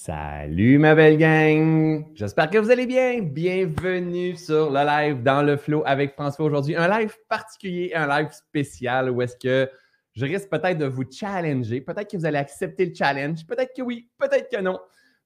Salut ma belle gang! J'espère que vous allez bien. Bienvenue sur le live dans le flow avec François aujourd'hui. Un live particulier, un live spécial où est-ce que je risque peut-être de vous challenger. Peut-être que vous allez accepter le challenge. Peut-être que oui, peut-être que non.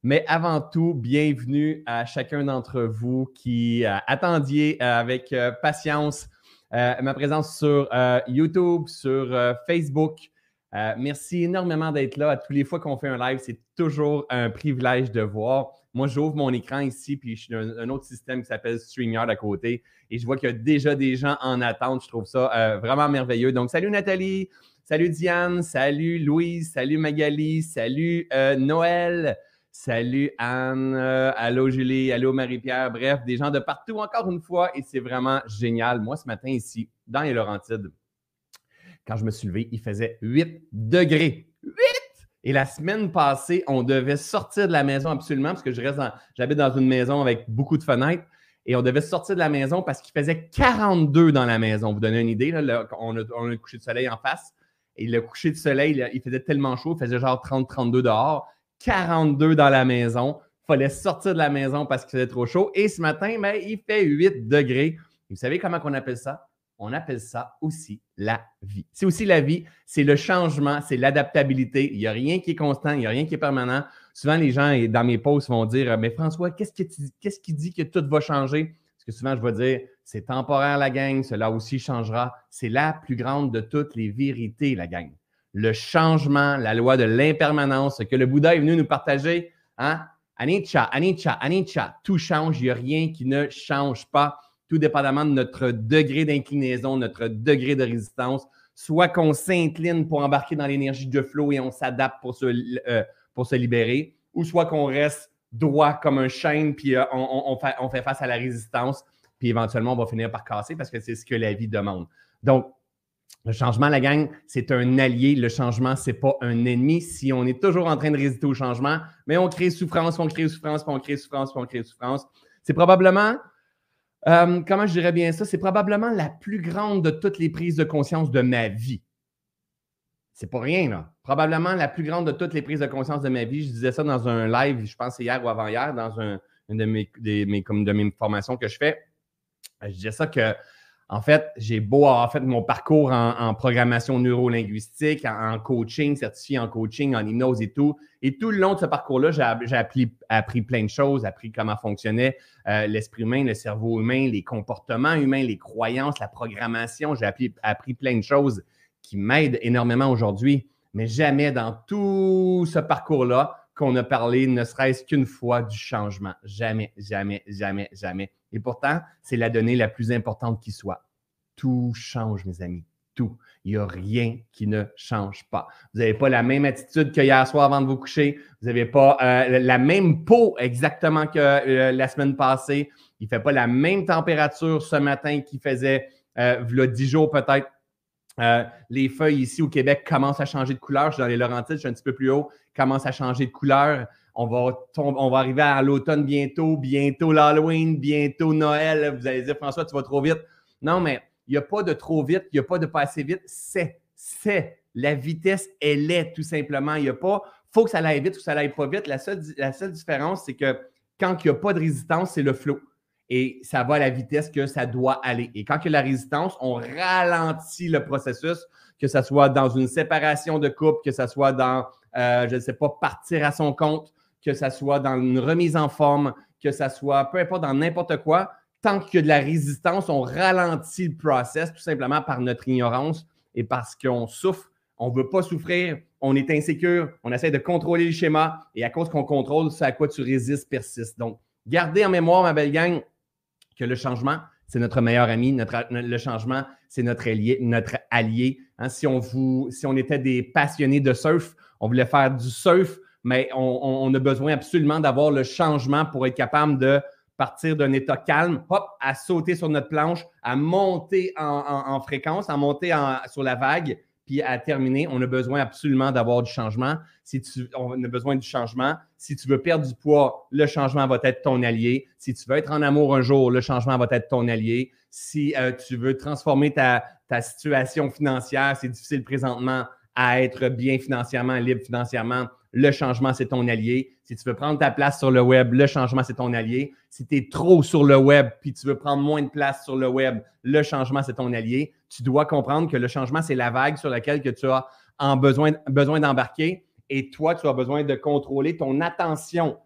Mais avant tout, bienvenue à chacun d'entre vous qui euh, attendiez euh, avec euh, patience ma présence sur YouTube, sur Facebook. Merci énormément d'être là. À tous les fois qu'on fait un live, c'est toujours un privilège de voir. Moi, j'ouvre mon écran ici, puis je suis dans un autre système qui s'appelle StreamYard à côté, et je vois qu'il y a déjà des gens en attente. Je trouve ça vraiment merveilleux. Donc, salut Nathalie, salut Diane, salut Louise, salut Magali, salut Noël. Salut Anne, euh, allô Julie, allô Marie-Pierre, bref, des gens de partout encore une fois et c'est vraiment génial. Moi, ce matin ici, dans les Laurentides, quand je me suis levé, il faisait 8 degrés. 8! Et la semaine passée, on devait sortir de la maison absolument parce que j'habite dans une maison avec beaucoup de fenêtres et on devait sortir de la maison parce qu'il faisait 42 dans la maison. Vous donnez une idée, là, on, a, on, a, le coucher de soleil en face et le coucher de soleil, il faisait tellement chaud, il faisait genre 30-32 dehors. 42 dans la maison. Il fallait sortir de la maison parce qu'il faisait trop chaud. Et ce matin, ben, il fait 8 degrés. Vous savez comment on appelle ça? On appelle ça aussi la vie. C'est aussi la vie, c'est le changement, c'est l'adaptabilité. Il n'y a rien qui est constant, il n'y a rien qui est permanent. Souvent, les gens dans mes posts vont dire Mais François, qu'est-ce qui dit que tout va changer? Parce que souvent, je vais dire C'est temporaire, la gang, cela aussi changera. C'est la plus grande de toutes les vérités, la gang le changement, la loi de l'impermanence, ce que le Bouddha est venu nous partager. Hein? Anicca, anicca, tout change, il n'y a rien qui ne change pas, tout dépendamment de notre degré d'inclinaison, notre degré de résistance. Soit qu'on s'incline pour embarquer dans l'énergie de flow et on s'adapte pour, se, euh, pour se libérer, ou soit qu'on reste droit comme un chêne, puis euh, on, fait, on fait face à la résistance, puis éventuellement on va finir par casser parce que c'est ce que la vie demande. Donc, le changement, la gang, c'est un allié. Le changement, ce n'est pas un ennemi. Si on est toujours en train de résister au changement, mais on crée souffrance, on crée souffrance, on crée souffrance, on crée souffrance. C'est probablement, euh, comment je dirais bien ça, c'est probablement la plus grande de toutes les prises de conscience de ma vie. C'est pas rien, là. Probablement la plus grande de toutes les prises de conscience de ma vie. Je disais ça dans un live, je pense hier ou avant-hier, dans une de de mes formations que je fais. Je disais ça que en fait, j'ai beau avoir fait mon parcours en, programmation neurolinguistique, en, en, coaching, certifié en coaching, en hypnose et tout. Et tout le long de ce parcours-là, j'ai appris, plein de choses, appris comment fonctionnait euh, l'esprit humain, le cerveau humain, les comportements humains, les croyances, la programmation. J'ai appris, appris plein de choses qui m'aident énormément aujourd'hui. Mais jamais dans tout ce parcours-là qu'on a parlé, ne serait-ce qu'une fois, du changement. Jamais, jamais, jamais, jamais. Et pourtant, c'est la donnée la plus importante qui soit. Tout change, mes amis. Tout. Il n'y a rien qui ne change pas. Vous n'avez pas la même attitude que hier soir avant de vous coucher. Vous n'avez pas euh, la même peau exactement que euh, la semaine passée. Il ne fait pas la même température ce matin qu'il faisait euh, 10 jours peut-être. les feuilles ici au Québec commencent à changer de couleur. Je suis dans les Laurentides, je suis un petit peu plus haut, commencent à changer de couleur. On va, arriver à l'automne bientôt, bientôt l'Halloween, bientôt Noël. Vous allez dire, François, tu vas trop vite. Non, mais il n'y a pas de trop vite, il n'y a pas de pas assez vite. C'est, c'est. La vitesse, elle est tout simplement. Il n'y a pas, faut que ça aille vite ou ça aille pas vite. La seule, la seule différence, c'est que quand il n'y a pas de résistance, c'est le flot. Et ça va à la vitesse que ça doit aller. Et quand il y a la résistance, on ralentit le processus, que ce soit dans une séparation de couple, que ce soit dans, euh, je ne sais pas, partir à son compte, que ça soit dans une remise en forme, que ça soit peu importe dans n'importe quoi, tant qu'il y a de la résistance, on ralentit le process tout simplement par notre ignorance et parce qu'on souffre. On ne veut pas souffrir, on est insécure, on essaie de contrôler le schéma et à cause qu'on contrôle, c'est à quoi tu résistes persiste. Donc, gardez en mémoire, ma belle gang, que le changement, c'est notre meilleur ami. Notre, le changement, c'est notre allié. Notre allié. Hein. si, on vous, si on était des passionnés de surf, on voulait faire du surf, mais on, a besoin absolument d'avoir le changement pour être capable de partir d'un état calme, hop, à sauter sur notre planche, à monter en, fréquence, à monter sur la vague, puis à terminer. On a besoin absolument d'avoir du changement. Si tu, on besoin du changement. Si tu veux perdre du poids, le changement va être ton allié. Si tu veux être en amour un jour, le changement va être ton allié. Si euh, tu veux transformer ta situation financière, c'est difficile présentement, à être bien financièrement, libre financièrement, le changement, c'est ton allié. Si tu veux prendre ta place sur le web, le changement, c'est ton allié. Si tu es trop sur le web puis tu veux prendre moins de place sur le web, le changement, c'est ton allié. Tu dois comprendre que le changement, c'est la vague sur laquelle que tu as en besoin, besoin d'embarquer et toi, tu as besoin de contrôler ton attention,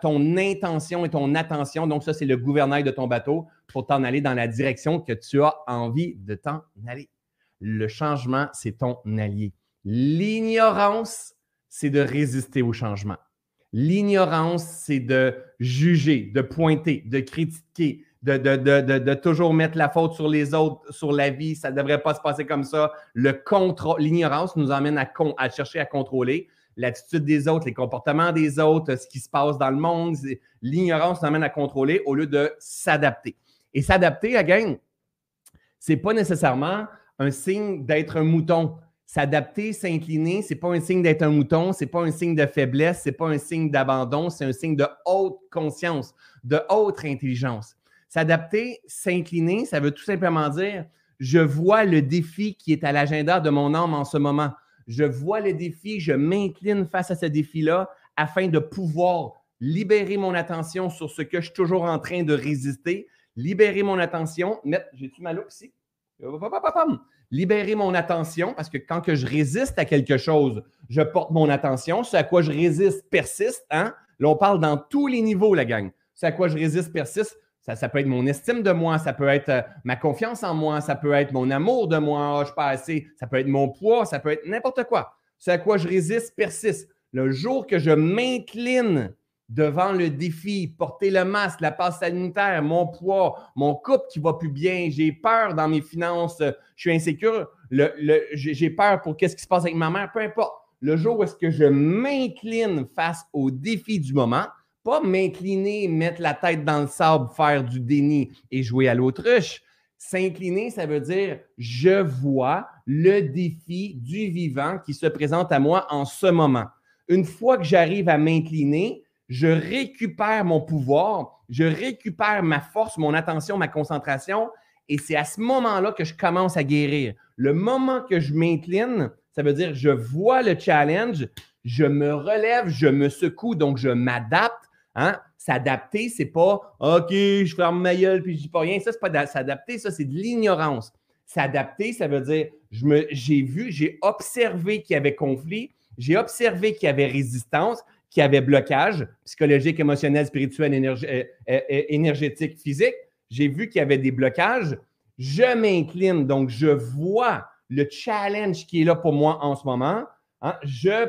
ton intention et ton attention. Donc, ça, c'est le gouvernail de ton bateau pour t'en aller dans la direction que tu as envie de t'en aller. Le changement, c'est ton allié. L'ignorance, c'est de résister au changement. L'ignorance, c'est de juger, de pointer, de critiquer, de, toujours mettre la faute sur les autres, sur la vie. Ça ne devrait pas se passer comme ça. Le contrôle, l'ignorance nous amène à, chercher à contrôler l'attitude des autres, les comportements des autres, ce qui se passe dans le monde. L'ignorance nous amène à contrôler au lieu de s'adapter. Et s'adapter, again, ce n'est pas nécessairement un signe d'être un mouton. S'adapter, s'incliner, ce n'est pas un signe d'être un mouton, ce n'est pas un signe de faiblesse, ce n'est pas un signe d'abandon, c'est un signe de haute conscience, de haute intelligence. S'adapter, s'incliner, ça veut tout simplement dire je vois le défi qui est à l'agenda de mon âme en ce moment. Je vois le défi, je m'incline face à ce défi-là afin de pouvoir libérer mon attention sur ce que je suis toujours en train de résister, libérer mon attention, j'ai-tu ma loupe ici? Libérer mon attention parce que quand je résiste à quelque chose, je porte mon attention. Ce à quoi je résiste persiste. Hein? Là, on parle dans tous les niveaux, la gang. Ce à quoi je résiste persiste. Ça, peut être mon estime de moi, ça peut être euh, ma confiance en moi, ça peut être mon amour de moi, oh, je suis pas assez, ça peut être mon poids, ça peut être n'importe quoi. C'est à quoi je résiste persiste. Le jour que je m'incline devant le défi, porter le masque, la passe sanitaire, mon poids, mon couple qui va plus bien, j'ai peur dans mes finances, je suis insécure, j'ai peur pour qu'est-ce qui se passe avec ma mère, peu importe. Le jour où est-ce que je m'incline face au défi du moment, pas m'incliner, mettre la tête dans le sable, faire du déni et jouer à l'autruche. S'incliner, ça veut dire je vois le défi du vivant qui se présente à moi en ce moment. Une fois que j'arrive à m'incliner, je récupère mon pouvoir, je récupère ma force, mon attention, ma concentration, et c'est à ce moment-là que je commence à guérir. Le moment que je m'incline, ça veut dire je vois le challenge, je me relève, je me secoue, donc je m'adapte Hein? S'adapter, c'est pas OK, je ferme ma gueule puis je dis pas rien. Ça, c'est pas s'adapter, ça, c'est de l'ignorance. S'adapter, ça veut dire j'ai vu, j'ai observé qu'il y avait conflit, j'ai observé qu'il y avait résistance, qu'il y avait blocage psychologique, émotionnel, spirituel, euh, euh, euh, énergétique, physique. J'ai vu qu'il y avait des blocages. Je m'incline, donc je vois le challenge qui est là pour moi en ce moment. Hein? Je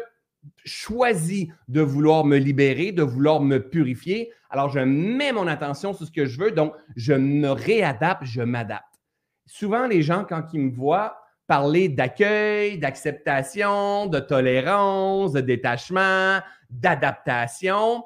choisis de vouloir me libérer, de vouloir me purifier, alors je mets mon attention sur ce que je veux, donc je me réadapte, je m'adapte. Souvent, les gens, quand ils me voient parler d'accueil, d'acceptation, de tolérance, de détachement, d'adaptation,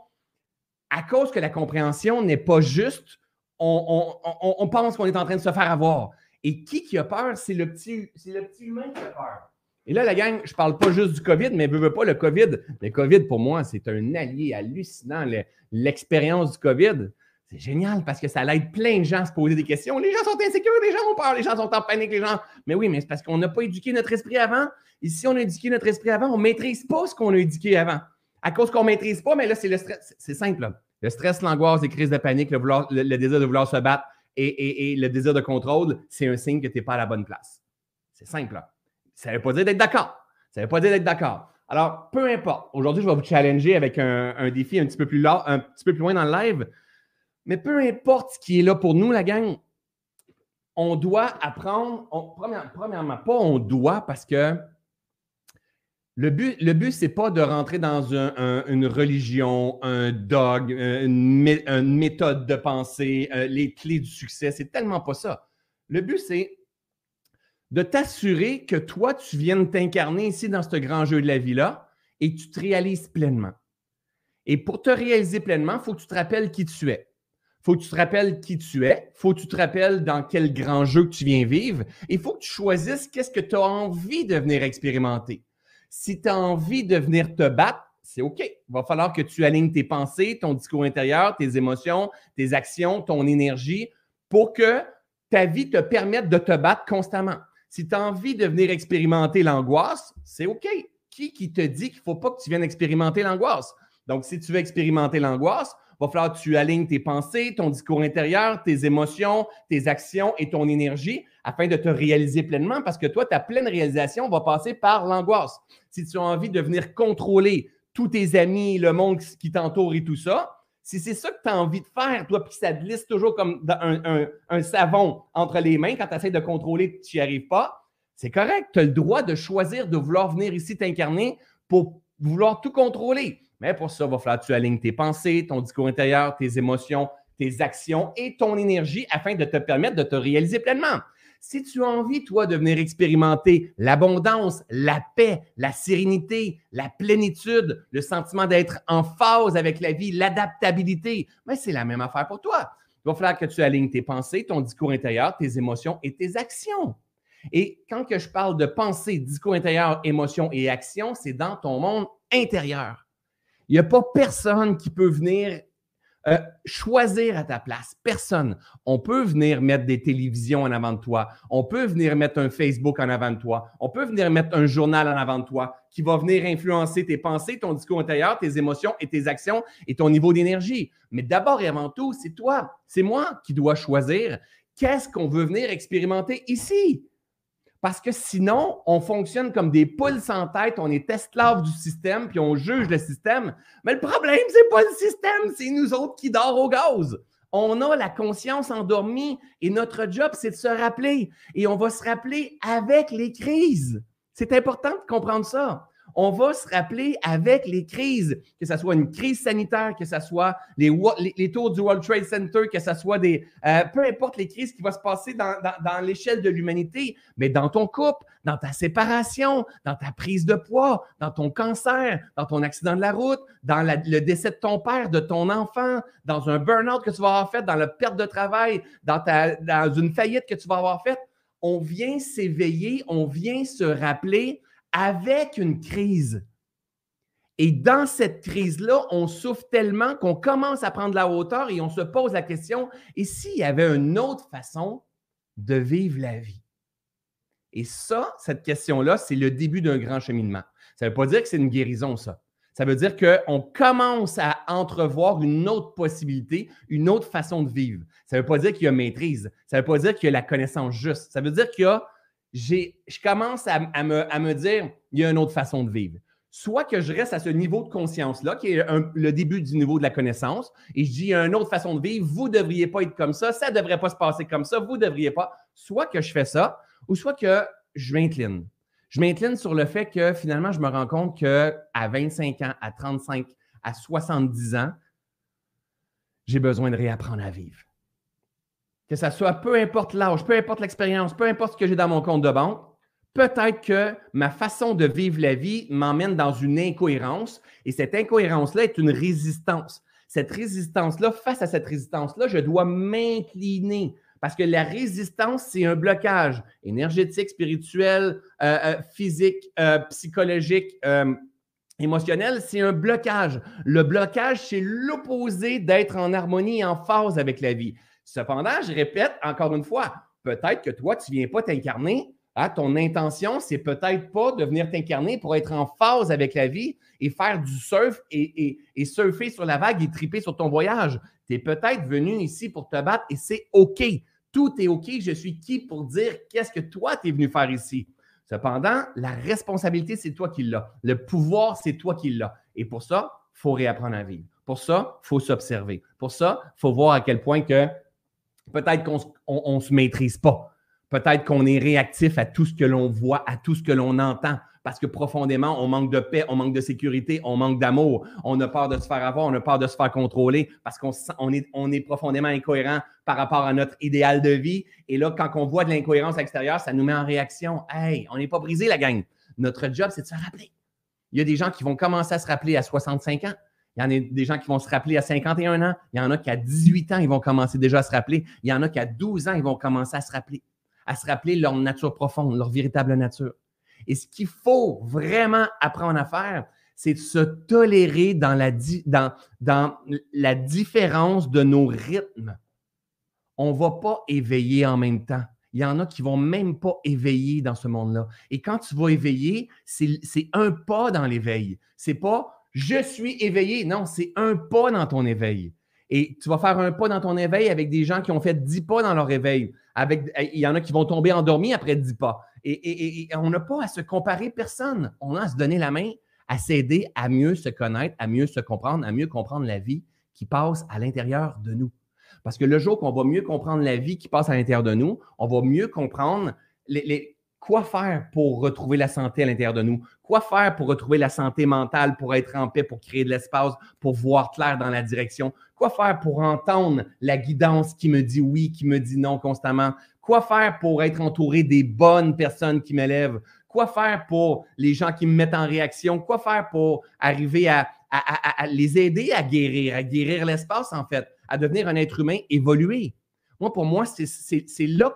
à cause que la compréhension n'est pas juste, on, pense qu'on est en train de se faire avoir. Et qui qui a peur? C'est le petit, c'est le petit humain qui a peur. Et là, la gang, je ne parle pas juste du COVID, mais ne veux pas le COVID. Le COVID, pour moi, c'est un allié hallucinant. L'expérience du COVID, c'est génial parce que ça aide plein de gens à se poser des questions. Les gens sont insécures, les gens ont peur, les gens sont en panique, les gens. Mais oui, mais c'est parce qu'on n'a pas éduqué notre esprit avant. Et si on a éduqué notre esprit avant, on ne maîtrise pas ce qu'on a éduqué avant. À cause qu'on ne maîtrise pas, mais là, c'est le stress. C'est simple. Le stress, l'angoisse, les crises de panique, le, désir de vouloir se battre et, le désir de contrôle, c'est un signe que tu n'es pas à la bonne place. C'est simple. Ça ne veut pas dire d'être d'accord. Ça ne veut pas dire d'être d'accord. Alors, peu importe. Aujourd'hui, je vais vous challenger avec un, défi un petit peu plus loin dans le live. Mais peu importe ce qui est là pour nous, la gang, on doit apprendre. premièrement, pas on doit parce que le but, le but ce n'est pas de rentrer dans une religion, un dogme, une, méthode de pensée, euh, les clés du succès. C'est tellement pas ça. Le but, c'est de t'assurer que toi, tu viennes t'incarner ici dans ce grand jeu de la vie-là et que tu te réalises pleinement. Et pour te réaliser pleinement, il faut que tu te rappelles qui tu es. Faut que tu te rappelles qui tu es. Faut que tu te rappelles dans quel grand jeu que tu viens vivre. Il faut que tu choisisses qu'est-ce que tu as envie de venir expérimenter. Si tu as envie de venir te battre, c'est OK. Il va falloir que tu alignes tes pensées, ton discours intérieur, tes émotions, tes actions, ton énergie pour que ta vie te permette de te battre constamment. Si tu as envie de venir expérimenter l'angoisse, c'est OK. Qui qui te dit qu'il ne faut pas que tu viennes expérimenter l'angoisse? Donc, si tu veux expérimenter l'angoisse, va falloir que tu alignes tes pensées, ton discours intérieur, tes émotions, tes actions et ton énergie afin de te réaliser pleinement parce que toi, ta pleine réalisation va passer par l'angoisse. Si tu as envie de venir contrôler tous tes amis, le monde qui t'entoure et tout ça, si c'est ça que tu as envie de faire, toi, puis ça te glisse toujours comme un, savon entre les mains quand tu essaies de contrôler, tu n'y arrives pas, c'est correct. Tu as le droit de choisir de vouloir venir ici t'incarner pour vouloir tout contrôler. Mais pour ça, il va falloir que tu alignes tes pensées, ton discours intérieur, tes émotions, tes actions et ton énergie afin de te permettre de te réaliser pleinement. Si tu as envie, toi, de venir expérimenter l'abondance, la paix, la sérénité, la plénitude, le sentiment d'être en phase avec la vie, l'adaptabilité, mais c'est la même affaire pour toi. Il va falloir que tu alignes tes pensées, ton discours intérieur, tes émotions et tes actions. Et quand que je parle de pensée, discours intérieur, émotions et actions, c'est dans ton monde intérieur. Il n'y a pas personne qui peut venir euh, choisir à ta place. Personne. On peut venir mettre des télévisions en avant de toi. On peut venir mettre un Facebook en avant de toi. On peut venir mettre un journal en avant de toi qui va venir influencer tes pensées, ton discours intérieur, tes émotions et tes actions et ton niveau d'énergie. Mais d'abord et avant tout, c'est toi, c'est moi qui dois choisir qu'est-ce qu'on veut venir expérimenter ici. Parce que sinon, on fonctionne comme des poules sans tête, on est esclave du système, puis on juge le système. Mais le problème, c'est pas le système, c'est nous autres qui dorment au gaz. On a la conscience endormie et notre job, c'est de se rappeler. Et on va se rappeler avec les crises. C'est important de comprendre ça on va se rappeler avec les crises, que ce soit une crise sanitaire, que ce soit les, tours du World Trade Center, que ce soit des. Euh, peu importe les crises qui vont se passer dans, l'échelle de l'humanité, mais dans ton couple, dans ta séparation, dans ta prise de poids, dans ton cancer, dans ton accident de la route, dans le décès de ton père, de ton enfant, dans un burn-out que tu vas avoir fait, dans la perte de travail, dans une faillite que tu vas avoir faite. On vient s'éveiller, on vient se rappeler avec une crise. Et dans cette crise-là, on souffre tellement qu'on commence à prendre la hauteur et on se pose la question, et s'il y avait une autre façon de vivre la vie? Et ça, cette question-là, c'est le début d'un grand cheminement. Ça ne veut pas dire que c'est une guérison, ça. Ça veut dire qu'on commence à entrevoir une autre possibilité, une autre façon de vivre. Ça ne veut pas dire qu'il y a maîtrise. Ça ne veut pas dire qu'il y a la connaissance juste. Ça veut dire qu'il y a je commence à, me, dire, il y a une autre façon de vivre. Soit que je reste à ce niveau de conscience-là, qui est le début du niveau de la connaissance, et je dis, il y a une autre façon de vivre, vous ne devriez pas être comme ça, ça ne devrait pas se passer comme ça, vous ne devriez pas. Soit que je fais ça, ou soit que je m'incline. Je m'incline sur le fait que finalement, je me rends compte qu'à 25 ans, à 35, à 70 ans, j'ai besoin de réapprendre à vivre que ça soit peu importe l'âge, peu importe l'expérience, peu importe ce que j'ai dans mon compte de banque, peut-être que ma façon de vivre la vie m'emmène dans une incohérence et cette incohérence-là est une résistance. Cette résistance-là, face à cette résistance-là, je dois m'incliner parce que la résistance, c'est un blocage énergétique, spirituel, euh, euh, physique, euh, psychologique, émotionnel, c'est un blocage. Le blocage, c'est l'opposé d'être en harmonie et en phase avec la vie. Cependant, je répète encore une fois, peut-être que toi, tu ne viens pas t'incarner. Hein, ton intention, c'est peut-être pas de venir t'incarner pour être en phase avec la vie et faire du surf et, surfer sur la vague et triper sur ton voyage. Tu es peut-être venu ici pour te battre et c'est OK. Tout est OK. Je suis qui pour dire qu'est-ce que toi, tu es venu faire ici? Cependant, la responsabilité, c'est toi qui l'as. Le pouvoir, c'est toi qui l'as. Et pour ça, il faut réapprendre à vivre. Pour ça, il faut s'observer. Pour ça, il faut voir à quel point que peut-être qu'on ne se maîtrise pas. Peut-être qu'on est réactif à tout ce que l'on voit, à tout ce que l'on entend, parce que profondément, on manque de paix, on manque de sécurité, on manque d'amour, on a peur de se faire avoir, on a peur de se faire contrôler, parce qu'on est, est profondément incohérent par rapport à notre idéal de vie. Et là, quand on voit de l'incohérence extérieure, ça nous met en réaction. Hey, on n'est pas brisé, la gang. Notre job, c'est de se rappeler. Il y a des gens qui vont commencer à se rappeler à 65 ans. Il y en a des gens qui vont se rappeler à 51 ans. Il y en a qui à 18 ans, ils vont commencer déjà à se rappeler. Il y en a qui à 12 ans, ils vont commencer à se rappeler, à se rappeler leur nature profonde, leur véritable nature. Et ce qu'il faut vraiment apprendre à faire, c'est de se tolérer dans la, différence de nos rythmes. On ne va pas éveiller en même temps. il y en a qui vont même pas éveiller dans ce monde-là. Et quand tu vas éveiller, c'est un pas dans l'éveil. C'est pas je suis éveillé. Non, c'est un pas dans ton éveil. Et tu vas faire un pas dans ton éveil avec des gens qui ont fait dix pas dans leur éveil. Avec, il y en a qui vont tomber endormis après dix pas. Et, on n'a pas à se comparer personne. On a à se donner la main, à s'aider à mieux se connaître, à mieux se comprendre, à mieux comprendre la vie qui passe à l'intérieur de nous. Parce que le jour qu'on va mieux comprendre la vie qui passe à l'intérieur de nous, on va mieux comprendre les, quoi faire pour retrouver la santé à l'intérieur de nous, quoi faire pour retrouver la santé mentale, pour être en paix, pour créer de l'espace, pour voir clair dans la direction, quoi faire pour entendre la guidance qui me dit oui, qui me dit non constamment, quoi faire pour être entouré des bonnes personnes qui m'élèvent, quoi faire pour les gens qui me mettent en réaction, quoi faire pour arriver à, les aider à guérir, à guérir l'espace en fait à devenir un être humain évolué? Moi, pour moi, c'est là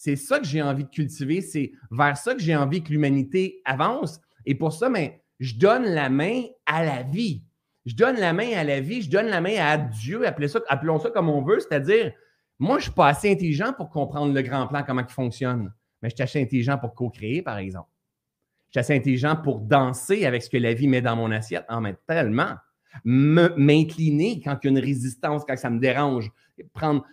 c'est ça que j'ai envie de cultiver, c'est vers ça que j'ai envie que l'humanité avance. Et pour ça, ben, je donne la main à la vie. Je donne la main à la vie, je donne la main à Dieu, appelons ça comme on veut, c'est-à-dire, moi, je ne suis pas assez intelligent pour comprendre le grand plan, comment il fonctionne, mais je suis assez intelligent pour co-créer, par exemple. Je suis assez intelligent pour danser avec ce que la vie met dans mon assiette. Ah, mais tellement m'incliner quand il y a une résistance, quand ça me dérange. Prendre,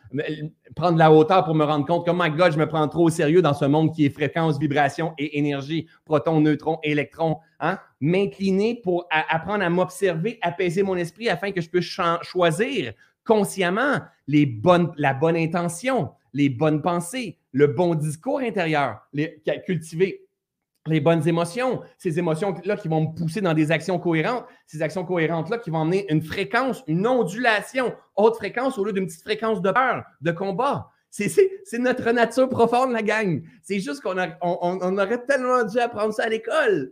prendre la hauteur pour me rendre compte que, oh my God, je me prends trop au sérieux dans ce monde qui est fréquence, vibration et énergie, proton, neutron, électron. Hein? M'incliner pour apprendre à m'observer, apaiser mon esprit afin que je puisse choisir consciemment la bonne intention, les bonnes pensées, le bon discours intérieur, les, cultiver les bonnes émotions, ces émotions-là qui vont me pousser dans des actions cohérentes, ces actions cohérentes-là qui vont emmener une fréquence, une ondulation, haute fréquence au lieu d'une petite fréquence de peur, de combat. C'est notre nature profonde, la gang. C'est juste qu'on on, aurait tellement dû apprendre ça à l'école.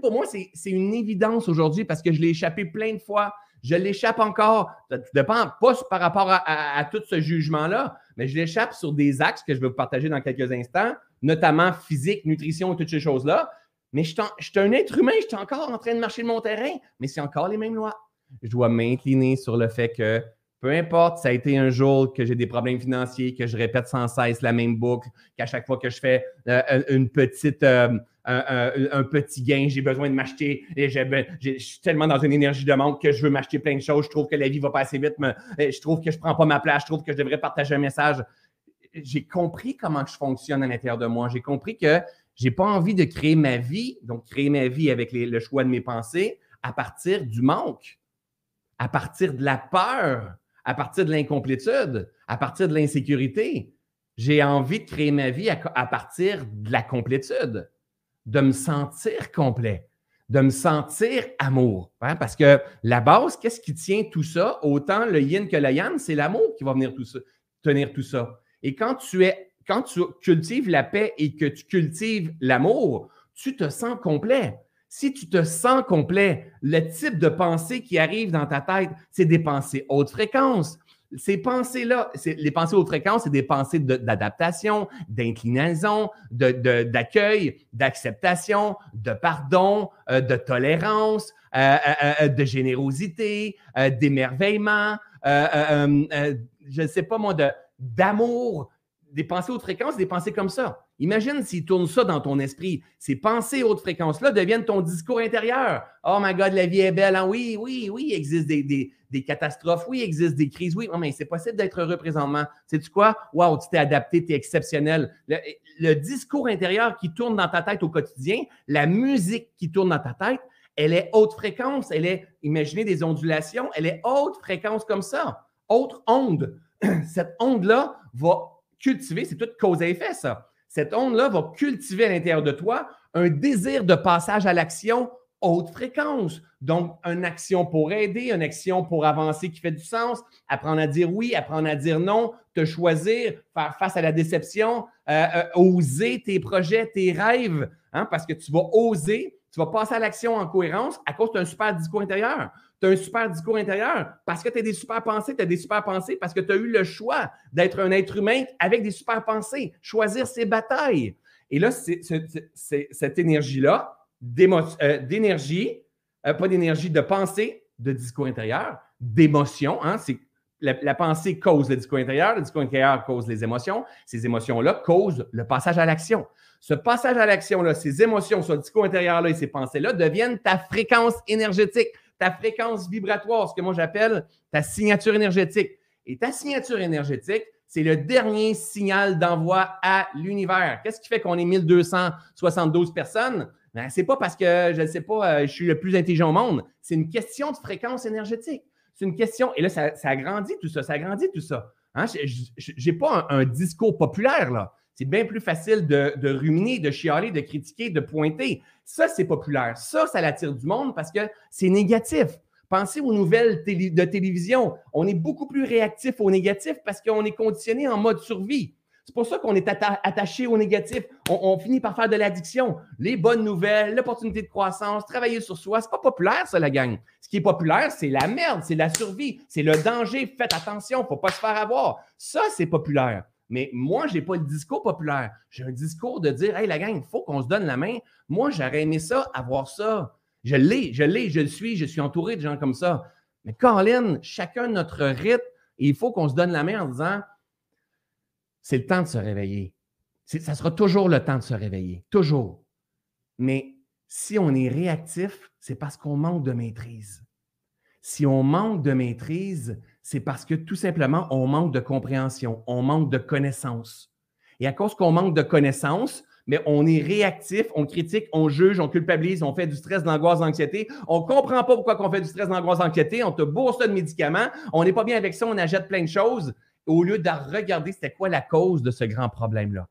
pour moi, c'est une évidence aujourd'hui parce que je l'ai échappé plein de fois. Je l'échappe encore. Ça dépend pas par rapport à, à tout ce jugement-là, mais je l'échappe sur des axes que je vais vous partager dans quelques instants notamment physique, nutrition, toutes ces choses-là. Mais je suis un être humain, je suis encore en train de marcher de mon terrain, mais c'est encore les mêmes lois. Je dois m'incliner sur le fait que peu importe, ça a été un jour que j'ai des problèmes financiers, que je répète sans cesse la même boucle, qu'à chaque fois que je fais euh, une petite, euh, un, petit gain, j'ai besoin de m'acheter. Et je suis tellement dans une énergie de manque que je veux m'acheter plein de choses. Je trouve que la vie va pas assez vite. je trouve que je prends pas ma place. Je trouve que je devrais partager un message j'ai compris comment je fonctionne à l'intérieur de moi. J'ai compris que je n'ai pas envie de créer ma vie, donc créer ma vie avec le choix de mes pensées à partir du manque, à partir de la peur, à partir de l'incomplétude, à partir de l'insécurité. J'ai envie de créer ma vie à, partir de la complétude, de me sentir complet, de me sentir amour. Hein, parce que la base, qu'est-ce qui tient tout ça? Autant le yin que le yang, c'est l'amour qui va venir tout ça, tenir tout ça. Et quand tu es, quand tu cultives la paix et que tu cultives l'amour, tu te sens complet. Si tu te sens complet, le type de pensée qui arrive dans ta tête, c'est des pensées haute fréquence. Ces pensées-là, les pensées haute fréquence, c'est des pensées d'adaptation, d'inclinaison, d'accueil, d'acceptation, de pardon, euh, de tolérance, euh, euh, de générosité, d'émerveillement, je ne sais pas moi, de, d'amour, des pensées haute fréquence, des pensées comme ça. Imagine s'il tourne ça dans ton esprit. Ces pensées haute fréquence-là deviennent ton discours intérieur. Oh my God, la vie est belle. Hein? Oui, oui, oui, il existe des, catastrophes. Oui, il existe des crises. Oui, mais c'est possible d'être heureux présentement. Sais-tu quoi? Waouh, tu t'es adapté, tu es exceptionnel. Le, discours intérieur qui tourne dans ta tête au quotidien, la musique qui tourne dans ta tête, elle est haute fréquence. Elle est, imaginez des ondulations, elle est haute fréquence comme ça. Haute onde. cette onde-là va cultiver, c'est tout cause à effet, ça. Cette onde-là va cultiver à l'intérieur de toi un désir de passage à l'action haute fréquence. Donc, une action pour aider, une action pour avancer qui fait du sens, apprendre à dire oui, apprendre à dire non, te choisir, faire face à la déception, euh, euh, oser tes projets, tes rêves, hein, parce que tu vas oser, tu vas passer à l'action en cohérence à cause d'un super discours intérieur tu as un super discours intérieur parce que tu as des super pensées, tu as des super pensées parce que tu as eu le choix d'être un être humain avec des super pensées, choisir ses batailles. Et là, c'est cette énergie-là, euh, d'énergie, euh, pas d'énergie, de pensée, de discours intérieur, d'émotion, hein, c'est la, pensée cause le discours intérieur, le discours intérieur cause les émotions, ces émotions-là causent le passage à l'action. Ce passage à l'action-là, ces émotions, ce discours intérieur-là et ces pensées-là deviennent ta fréquence énergétique, ta fréquence vibratoire, ce que moi j'appelle ta signature énergétique. Et ta signature énergétique, c'est le dernier signal d'envoi à l'univers. Qu'est-ce qui fait qu'on est 1272 personnes? Ben, c'est pas parce que, je ne sais pas, euh, je suis le plus intelligent au monde. C'est une question de fréquence énergétique. C'est une question, et là, ça, ça agrandit tout ça, ça agrandit tout ça. Hein? Je n'ai pas un, discours populaire, là. C'est bien plus facile de, ruminer, de chialer, de critiquer, de pointer. Ça, c'est populaire. Ça, ça l'attire du monde parce que c'est négatif. Pensez aux nouvelles de télévision. On est beaucoup plus réactif au négatif parce qu'on est conditionné en mode survie. C'est pour ça qu'on est attaché au négatif. On, finit par faire de l'addiction. Les bonnes nouvelles, l'opportunité de croissance, travailler sur soi, c'est pas populaire, ça, la gang. Ce qui est populaire, c'est la merde, c'est la survie, c'est le danger. Faites attention, faut pas se faire avoir. Ça, c'est populaire. Mais moi, je n'ai pas le discours populaire. J'ai un discours de dire Hey, la gang, il faut qu'on se donne la main. Moi, j'aurais aimé ça, avoir ça. Je l'ai, je l'ai, je le suis, je suis entouré de gens comme ça. Mais Caroline, chacun notre rythme, il faut qu'on se donne la main en disant c'est le temps de se réveiller. Ça sera toujours le temps de se réveiller, toujours. Mais si on est réactif, c'est parce qu'on manque de maîtrise. Si on manque de maîtrise, c'est parce que tout simplement, on manque de compréhension, on manque de connaissances. Et à cause qu'on manque de connaissances, mais on est réactif, on critique, on juge, on culpabilise, on fait du stress, de l'angoisse, de. On ne comprend pas pourquoi on fait du stress, de l'angoisse, de l'anxiété. On te bourse de médicaments. On n'est pas bien avec ça, on achète plein de choses. Au lieu de regarder c'était quoi la cause de ce grand problème-là.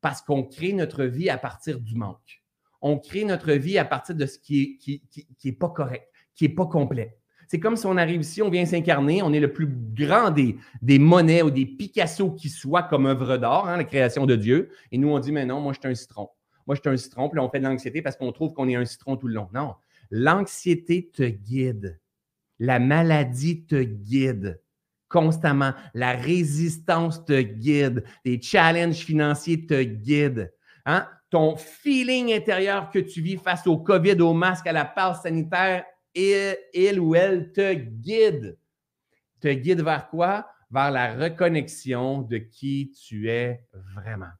Parce qu'on crée notre vie à partir du manque. On crée notre vie à partir de ce qui n'est est pas correct, qui n'est pas complet. C'est comme si on arrive ici, on vient s'incarner, on est le plus grand des, des monnaies ou des Picasso qui soient comme œuvre d'art, hein, la création de Dieu. Et nous, on dit, mais non, moi, je suis un citron. Moi, je suis un citron, puis on fait de l'anxiété parce qu'on trouve qu'on est un citron tout le long. Non, l'anxiété te guide. La maladie te guide constamment. La résistance te guide. Les challenges financiers te guident. Hein? Ton feeling intérieur que tu vis face au COVID, au masque, à la passe sanitaire il, ou elle te guide. Te guide vers quoi? Vers la reconnexion de qui tu es vraiment.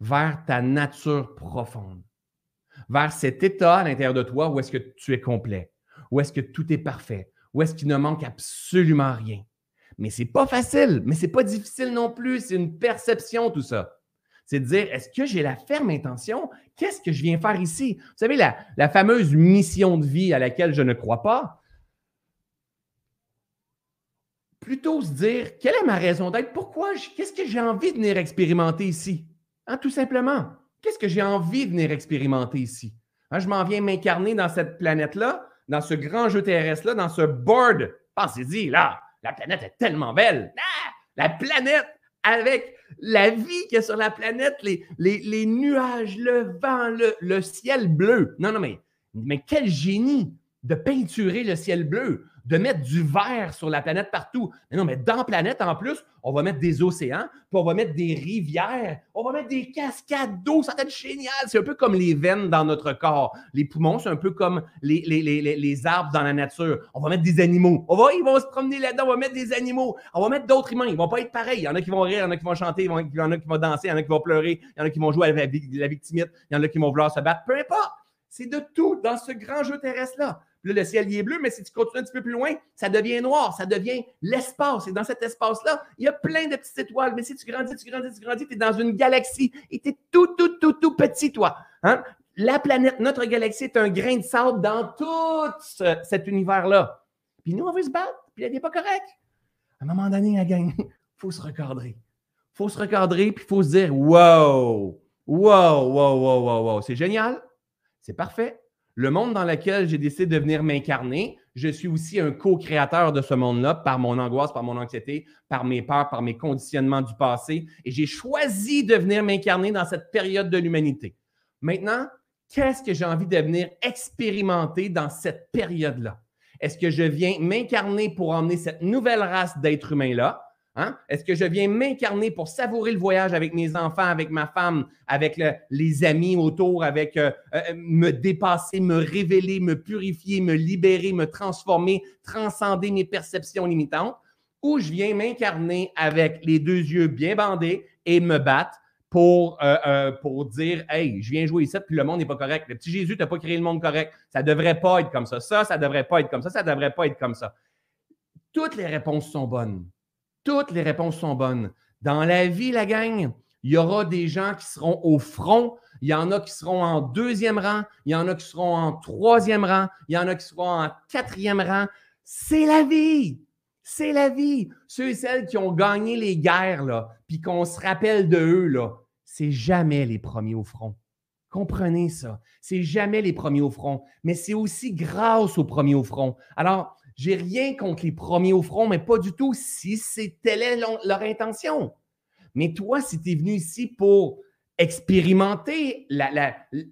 Vers ta nature profonde. Vers cet état à l'intérieur de toi où est-ce que tu es complet, où est-ce que tout est parfait, où est-ce qu'il ne manque absolument rien. Mais c'est pas facile, mais c'est pas difficile non plus. C'est une perception, tout ça c'est de dire est-ce que j'ai la ferme intention? Qu'est-ce que je viens faire ici? Vous savez, la, fameuse mission de vie à laquelle je ne crois pas, plutôt se dire quelle est ma raison d'être? Pourquoi Qu'est-ce que j'ai envie de venir expérimenter ici? Hein, Tout simplement. Qu'est-ce que j'ai envie de venir expérimenter ici? Hein, Je m'en viens m'incarner dans cette planète-là, dans ce grand jeu terrestre-là, dans ce board. Pensez-y, là, la planète est tellement belle. Ah, la planète avec la vie qu'il y a sur la planète, les, nuages, le vent, le, le, ciel bleu. Non, non, mais, mais quel génie de peinturer le ciel bleu de mettre du vert sur la planète partout. Mais non, mais dans la planète, en plus, on va mettre des océans, puis on va mettre des rivières, on va mettre des cascades d'eau. Ça va être génial. C'est un peu comme les veines dans notre corps. Les poumons, c'est un peu comme les, les, les, les, arbres dans la nature. On va mettre des animaux. On va, ils vont se promener là-dedans, on va mettre des animaux. On va mettre d'autres humains. Ils vont pas être pareils. Il y en a qui vont rire, il y en a qui vont chanter, il y en a qui vont danser, il y en a qui vont pleurer, il y en a qui vont jouer la, la victimite, il y en a qui vont vouloir se battre. Peu importe. C'est de tout dans ce grand jeu terrestre-là. Là, le ciel y est bleu, mais si tu continues un petit peu plus loin, ça devient noir, ça devient l'espace. Et dans cet espace-là, il y a plein de petites étoiles. Mais si tu grandis, tu grandis, tu grandis, tu es dans une galaxie et tu es tout, tout, tout, tout petit, toi. Hein? La planète, notre galaxie est un grain de sable dans tout cet univers-là. Puis nous, on veut se battre, puis elle n'est pas correcte. À un moment donné, la gang, il faut se recadrer. Il faut se recadrer, puis il faut se dire Wow, wow, wow, wow, wow, wow. C'est génial, c'est parfait. Le monde dans lequel j'ai décidé de venir m'incarner, je suis aussi un co-créateur de ce monde-là par mon angoisse, par mon anxiété, par mes peurs, par mes conditionnements du passé. Et j'ai choisi de venir m'incarner dans cette période de l'humanité. Maintenant, qu'est-ce que j'ai envie de venir expérimenter dans cette période-là? Est-ce que je viens m'incarner pour emmener cette nouvelle race d'êtres humains-là? Hein? Est-ce que je viens m'incarner pour savourer le voyage avec mes enfants, avec ma femme, avec les amis autour, avec euh, euh, me dépasser, me révéler, me purifier, me libérer, me transformer, transcender mes perceptions limitantes? ou je viens m'incarner avec les deux yeux bien bandés et me battre pour, euh, dire Hey, je viens jouer ici, puis le monde n'est pas correct. Le petit Jésus, tu n'as pas créé le monde correct. Ça ne devrait pas être comme ça. Ça, ça ne devrait pas être comme ça. Ça ne devrait pas être comme ça. Toutes les réponses sont bonnes. Toutes les réponses sont bonnes. Dans la vie, la gang, il y aura des gens qui seront au front, il y en a qui seront en deuxième rang, il y en a qui seront en troisième rang, il y en a qui seront en quatrième rang. C'est la vie. C'est la vie. Ceux et celles qui ont gagné les guerres, là, puis qu'on se rappelle de eux, là, c'est jamais les premiers au front. Comprenez ça. C'est jamais les premiers au front, mais c'est aussi grâce aux premiers au front. Alors, j'ai rien contre les premiers au front, mais pas du tout si c'était leur intention. Mais toi, si tu es venu ici pour expérimenter,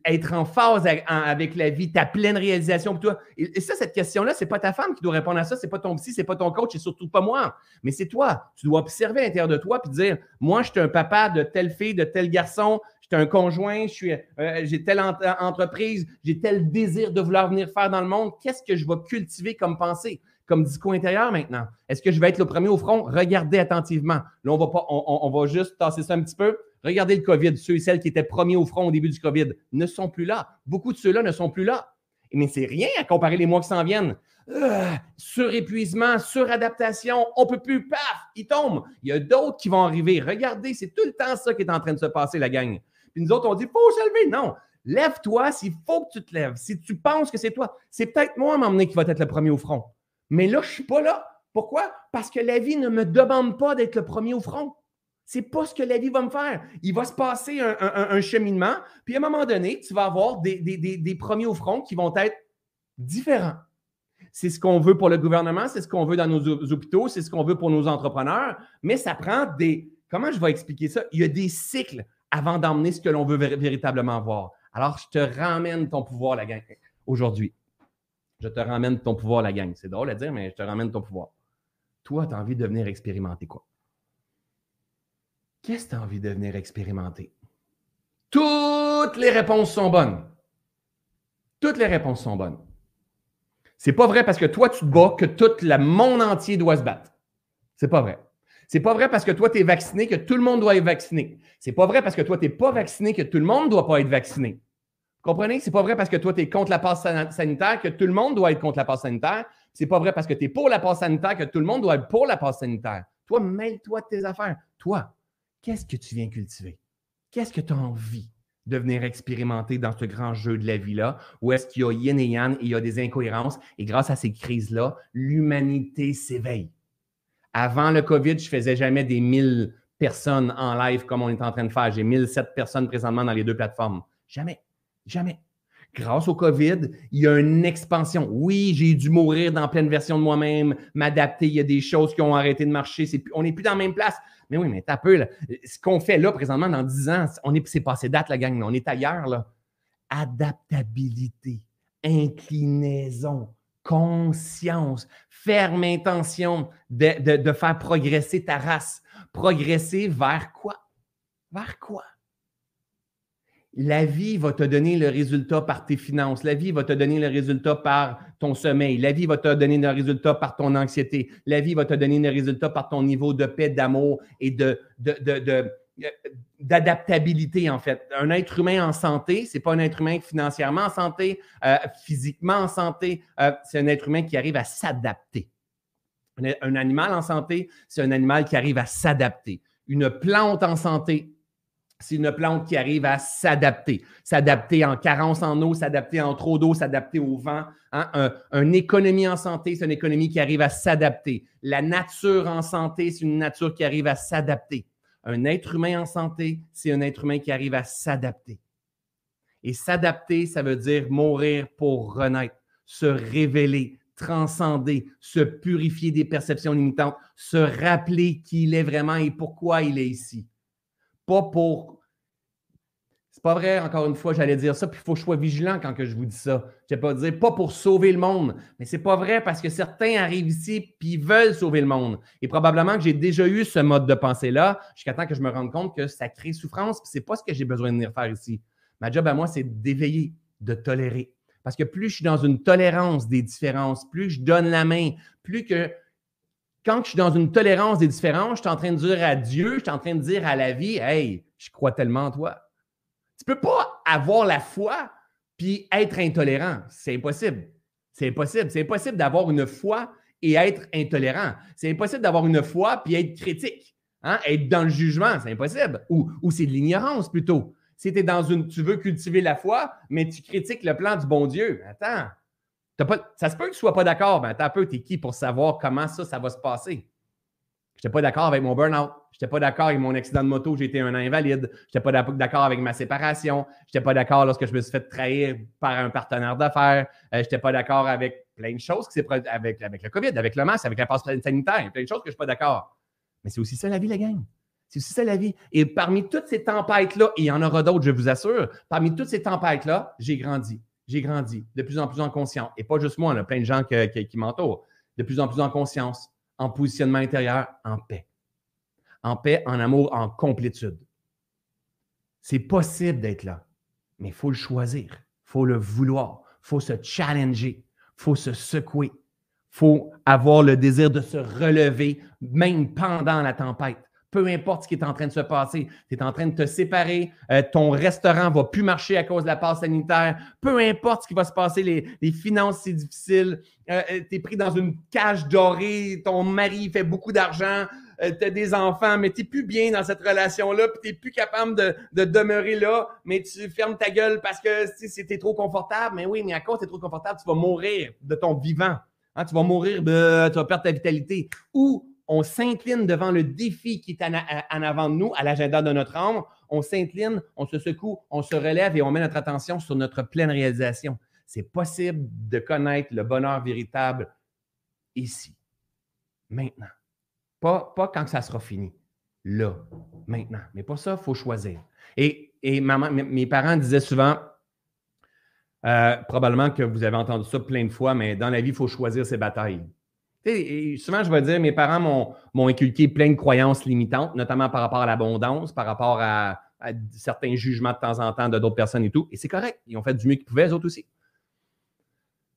être en phase avec la vie, ta pleine réalisation toi. Et, ça, cette question-là, c'est pas ta femme qui doit répondre à ça, c'est pas ton psy, c'est pas ton coach, c'est surtout pas moi. Mais c'est toi. Tu dois observer à l'intérieur de toi puis dire Moi, je suis un papa de telle fille, de tel garçon, suis un conjoint, euh, j'ai telle entreprise, j'ai tel désir de vouloir venir faire dans le monde. Qu'est-ce que je vais cultiver comme pensée? comme discours intérieur maintenant? Est-ce que je vais être le premier au front? Regardez attentivement. Là, on va, pas, on, va juste tasser ça un petit peu. Regardez le COVID. Ceux et celles qui étaient premiers au front au début du COVID ne sont plus là. Beaucoup de ceux-là ne sont plus là. Mais c'est rien à comparer les mois qui s'en viennent. Euh, surépuisement, suradaptation, on ne peut plus, paf, ils tombent. Il y a d'autres qui vont arriver. Regardez, c'est tout le temps ça qui est en train de se passer, la gang. Puis nous autres, on dit, faut se lever. Non, lève-toi s'il faut que tu te lèves. Si tu penses que c'est toi, c'est peut-être moi à m'emmener qui va être le premier au front. Mais là, je ne suis pas là. Pourquoi? Parce que la vie ne me demande pas d'être le premier au front. C'est pas ce que la vie va me faire. Il va se passer un, cheminement, puis à un moment donné, tu vas avoir des, des, premiers au front qui vont être différents. C'est ce qu'on veut pour le gouvernement, c'est ce qu'on veut dans nos hôpitaux, c'est ce qu'on veut pour nos entrepreneurs, mais ça prend des. Comment je vais expliquer ça? Il y a des cycles avant d'emmener ce que l'on veut véritablement voir. Alors, je te ramène ton pouvoir, la gang, aujourd'hui. Je te ramène ton pouvoir, la gang. C'est drôle à dire, mais je te ramène ton pouvoir. Toi, tu as envie de venir expérimenter quoi? Qu'est-ce que tu as envie de venir expérimenter? Toutes les réponses sont bonnes. Toutes les réponses sont bonnes. C'est pas vrai parce que toi, tu te bats que tout le monde entier doit se battre. C'est pas vrai. C'est pas vrai parce que toi, tu es vacciné que tout le monde doit être vacciné. C'est pas vrai parce que toi, tu n'es pas vacciné que tout le monde ne doit pas être vacciné. Comprenez? C'est pas vrai parce que toi, tu es contre la passe sanitaire que tout le monde doit être contre la passe sanitaire. C'est pas vrai parce que tu es pour la passe sanitaire que tout le monde doit être pour la passe sanitaire. Toi, mêle-toi de tes affaires. Toi, qu'est-ce que tu viens cultiver? Qu'est-ce que tu as envie de venir expérimenter dans ce grand jeu de la vie-là? Où est-ce qu'il y a yin et yang et il y a des incohérences? Et grâce à ces crises-là, l'humanité s'éveille. Avant le COVID, je faisais jamais des 1000 personnes en live comme on est en train de faire. J'ai 1007 personnes présentement dans les deux plateformes. Jamais. Jamais. Grâce au COVID, il y a une expansion. Oui, j'ai dû mourir dans pleine version de moi-même, m'adapter. Il y a des choses qui ont arrêté de marcher. on n'est plus dans la même place. Mais oui, mais t'as peu. Ce qu'on fait là présentement dans 10 ans, on est, c'est passé date, la gang. On est ailleurs. Là. Adaptabilité, inclinaison, conscience, ferme intention de, faire progresser ta race. Progresser vers quoi? Vers quoi? La vie va te donner le résultat par tes finances. La vie va te donner le résultat par ton sommeil. La vie va te donner le résultat par ton anxiété. La vie va te donner le résultat par ton niveau de paix, d'amour et de, d'adaptabilité, en fait. Un être humain en santé, ce n'est pas un être humain financièrement en santé, euh, physiquement en santé, euh, c'est un être humain qui arrive à s'adapter. Un animal en santé, c'est un animal qui arrive à s'adapter. Une plante en santé, c'est une plante qui arrive à s'adapter. S'adapter en carence en eau, s'adapter en trop d'eau, s'adapter au vent. Hein. une économie en santé, c'est une économie qui arrive à s'adapter. La nature en santé, c'est une nature qui arrive à s'adapter. Un être humain en santé, c'est un être humain qui arrive à s'adapter. Et s'adapter, ça veut dire mourir pour renaître, se révéler, transcender, se purifier des perceptions limitantes, se rappeler qui il est vraiment et pourquoi il est ici pas pour. C'est pas vrai, encore une fois, j'allais dire ça, puis il faut que je sois vigilant quand je vous dis ça. Je vais pas dire pas pour sauver le monde, mais c'est pas vrai parce que certains arrivent ici puis veulent sauver le monde. Et probablement que j'ai déjà eu ce mode de pensée-là jusqu'à temps que je me rende compte que ça crée souffrance, puis c'est pas ce que j'ai besoin de venir faire ici. Ma job à moi, c'est d'éveiller, de tolérer. Parce que plus je suis dans une tolérance des différences, plus je donne la main, plus que Quand je suis dans une tolérance des différences, je suis en train de dire à Dieu, je suis en train de dire à la vie, hey, je crois tellement en toi. Tu peux pas avoir la foi puis être intolérant. C'est impossible. C'est impossible. C'est impossible d'avoir une foi et être intolérant. C'est impossible d'avoir une foi puis être critique. Hein? Être dans le jugement, c'est impossible. Ou, c'est de l'ignorance plutôt. Si dans une, tu veux cultiver la foi, mais tu critiques le plan du bon Dieu. Attends, pas, ça se peut que tu ne sois pas d'accord, mais attends un peu, es qui pour savoir comment ça va se passer? N'étais pas d'accord avec mon burn-out. Je n'étais pas d'accord avec mon accident de moto, j'ai été un invalide. Je n'étais pas d'accord avec ma séparation. Je n'étais pas d'accord lorsque je me suis fait trahir par un partenaire d'affaires. Euh, je n'étais pas d'accord avec plein de choses avec, avec le COVID, avec le masque, avec la passe sanitaire, plein de choses que je ne suis pas d'accord. Mais c'est aussi ça la vie, la gang. C'est aussi ça la vie. Et parmi toutes ces tempêtes-là, et il y en aura d'autres, je vous assure, parmi toutes ces tempêtes-là, j'ai grandi. J'ai grandi de plus en plus en conscience. Et pas juste moi, y a plein de gens qui m'entourent. De plus en plus en conscience, en positionnement intérieur, en paix. En paix, en amour, en complétude. C'est possible d'être là, mais il faut le choisir. Il faut le vouloir. Il faut se challenger. Il faut se secouer. Il faut avoir le désir de se relever, même pendant la tempête peu importe ce qui est en train de se passer. Tu es en train de te séparer, euh, ton restaurant va plus marcher à cause de la passe sanitaire, peu importe ce qui va se passer, les, finances, c'est difficile, euh, euh, tu es pris dans une cage dorée, ton mari fait beaucoup d'argent, tu as des enfants, mais tu plus bien dans cette relation-là, puis tu plus capable de, demeurer là, mais tu fermes ta gueule parce que si tu trop confortable. Mais oui, mais à cause tu trop confortable, tu vas mourir de ton vivant. Hein, tu vas mourir de. Tu vas perdre ta vitalité. Ou on s'incline devant le défi qui est en, avant de nous, à l'agenda de notre âme. On s'incline, on se secoue, on se relève et on met notre attention sur notre pleine réalisation. C'est possible de connaître le bonheur véritable ici, maintenant. Pas, quand ça sera fini. Là, maintenant. Mais pour ça, il faut choisir. Et, mes parents disaient souvent, euh, probablement que vous avez entendu ça plein de fois, mais dans la vie, il faut choisir ses batailles souvent, je vais dire, mes parents m'ont inculqué plein de croyances limitantes, notamment par rapport à l'abondance, par rapport à, certains jugements de temps en temps de d'autres personnes et tout. Et c'est correct. Ils ont fait du mieux qu'ils pouvaient, eux autres aussi.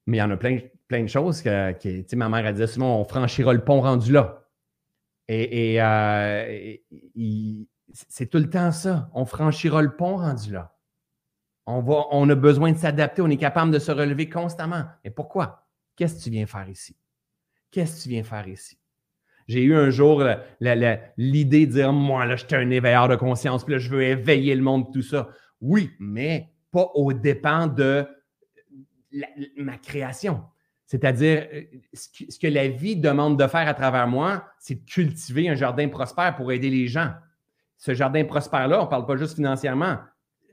Mais il y en a plein, plein de choses que, que ma mère a dit souvent, on franchira le pont rendu là. Et, euh, c'est tout le temps ça. On franchira le pont rendu là. On, va, on a besoin de s'adapter, on est capable de se relever constamment. Mais pourquoi? Qu'est-ce que tu viens faire ici? Qu'est-ce que tu viens faire ici? J'ai eu un jour l'idée de dire Moi, là, je suis un éveilleur de conscience, puis là, je veux éveiller le monde, tout ça. Oui, mais pas au dépens de ma création. C'est-à-dire, euh, ce que la vie demande de faire à travers moi, c'est de cultiver un jardin prospère pour aider les gens. Ce jardin prospère-là, on ne parle pas juste financièrement.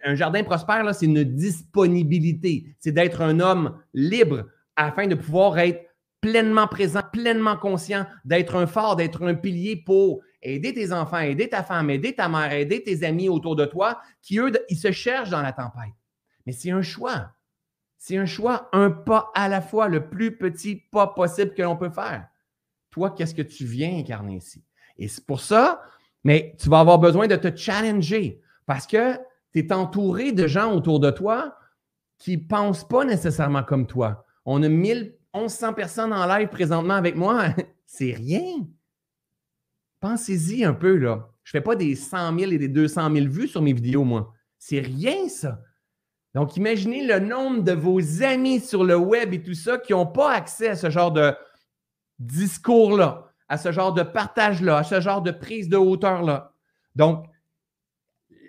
Un jardin prospère, c'est une disponibilité. C'est d'être un homme libre afin de pouvoir être pleinement présent, pleinement conscient, d'être un phare, d'être un pilier pour aider tes enfants, aider ta femme, aider ta mère, aider tes amis autour de toi, qui, eux, ils se cherchent dans la tempête. Mais c'est un choix. C'est un choix, un pas à la fois, le plus petit pas possible que l'on peut faire. Toi, qu'est-ce que tu viens incarner ici? Et c'est pour ça, mais tu vas avoir besoin de te challenger parce que tu es entouré de gens autour de toi qui ne pensent pas nécessairement comme toi. On a mille 1100 personnes en live présentement avec moi, c'est rien. Pensez-y un peu, là. Je ne fais pas des 100 000 et des 200 000 vues sur mes vidéos, moi. C'est rien, ça. Donc, imaginez le nombre de vos amis sur le web et tout ça qui n'ont pas accès à ce genre de discours-là, à ce genre de partage-là, à ce genre de prise de hauteur-là. Donc,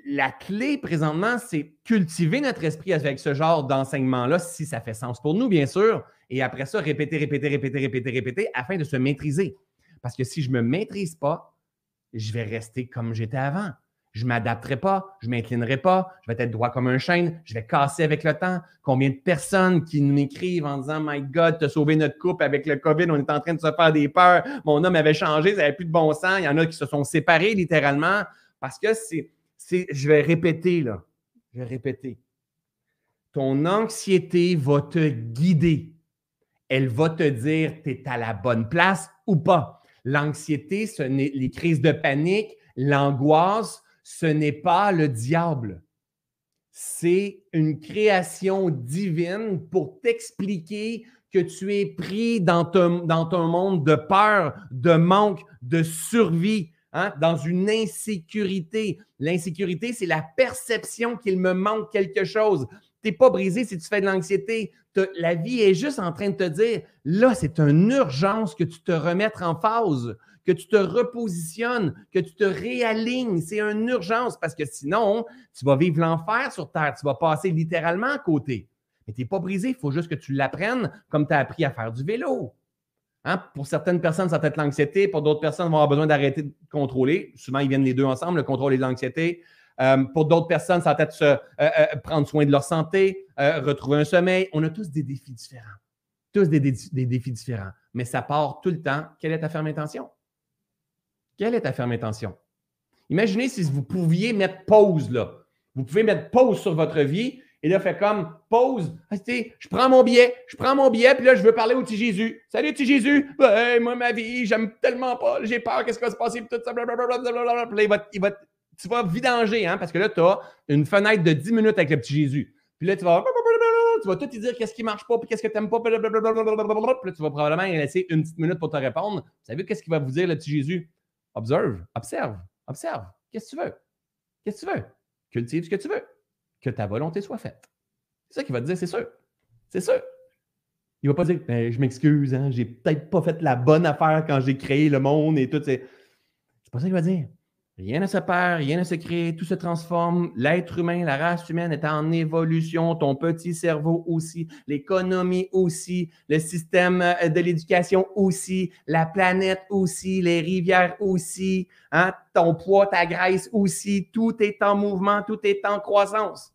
la clé présentement, c'est cultiver notre esprit avec ce genre d'enseignement-là, si ça fait sens pour nous, bien sûr. Et après ça, répéter, répéter, répéter, répéter, répéter, afin de se maîtriser. Parce que si je ne me maîtrise pas, je vais rester comme j'étais avant. Je ne m'adapterai pas, je ne m'inclinerai pas, je vais être droit comme un chêne, je vais casser avec le temps. Combien de personnes qui m'écrivent en disant My God, tu as sauvé notre couple avec le COVID, on est en train de se faire des peurs, mon homme avait changé, ça n'avait plus de bon sens. Il y en a qui se sont séparés littéralement parce que c'est je vais répéter là, je vais répéter. Ton anxiété va te guider. Elle va te dire tu es à la bonne place ou pas. L'anxiété, ce n'est les crises de panique, l'angoisse, ce n'est pas le diable. C'est une création divine pour t'expliquer que tu es pris dans ton, monde de peur, de manque, de survie, hein, dans une insécurité. L'insécurité, c'est la perception qu'il me manque quelque chose. Tu n'es pas brisé si tu fais de l'anxiété. La vie est juste en train de te dire, là, c'est une urgence que tu te remettes en phase, que tu te repositionnes, que tu te réalignes. C'est une urgence parce que sinon, tu vas vivre l'enfer sur Terre. Tu vas passer littéralement à côté. Mais tu n'es pas brisé, il faut juste que tu l'apprennes comme tu as appris à faire du vélo. Hein? Pour certaines personnes, ça peut être l'anxiété. Pour d'autres personnes, vont avoir besoin d'arrêter de contrôler. Souvent, ils viennent les deux ensemble, le contrôle et l'anxiété. Euh, pour d'autres personnes, ça va être euh, euh, prendre soin de leur santé, retrouver un sommeil. On a tous des défis différents. Tous des, défis différents. Mais ça part tout le temps. Quelle est ta ferme intention? Quelle est ta ferme intention? Imaginez si vous pouviez mettre pause là. Vous pouvez mettre pause sur votre vie et là, fait comme pause. Ah, je prends mon billet, je prends mon billet, puis là, je veux parler au petit Jésus. Salut, petit Jésus. Moi, ma vie, j'aime tellement pas. J'ai peur, qu'est-ce qui va se passer, tout ça. Blablabla. Là, il va, tu vas vidanger, hein, parce que là, tu as une fenêtre de 10 minutes avec le petit Jésus. Puis là, tu vas, tu vas tout te dire qu'est-ce qui marche pas, puis qu'est-ce que tu n'aimes pas, puis là, tu vas probablement laisser une petite minute pour te répondre. Vous savez qu'est-ce qu'il va vous dire, le petit Jésus? Observe, observe, observe. Qu'est-ce que tu veux? Qu'est-ce que tu veux? Cultive ce que tu veux que ta volonté soit faite. C'est ça qu'il va te dire, c'est sûr. C'est sûr. Il va pas dire, ben, je m'excuse, hein, j'ai peut-être pas fait la bonne affaire quand j'ai créé le monde et tout. C'est pas ça qu'il va dire. Rien ne se perd, rien ne se crée, tout se transforme. L'être humain, la race humaine est en évolution, ton petit cerveau aussi, l'économie aussi, le système euh, de l'éducation aussi, la planète aussi, les rivières aussi, hein, ton poids, ta graisse aussi, tout est en mouvement, tout est en croissance.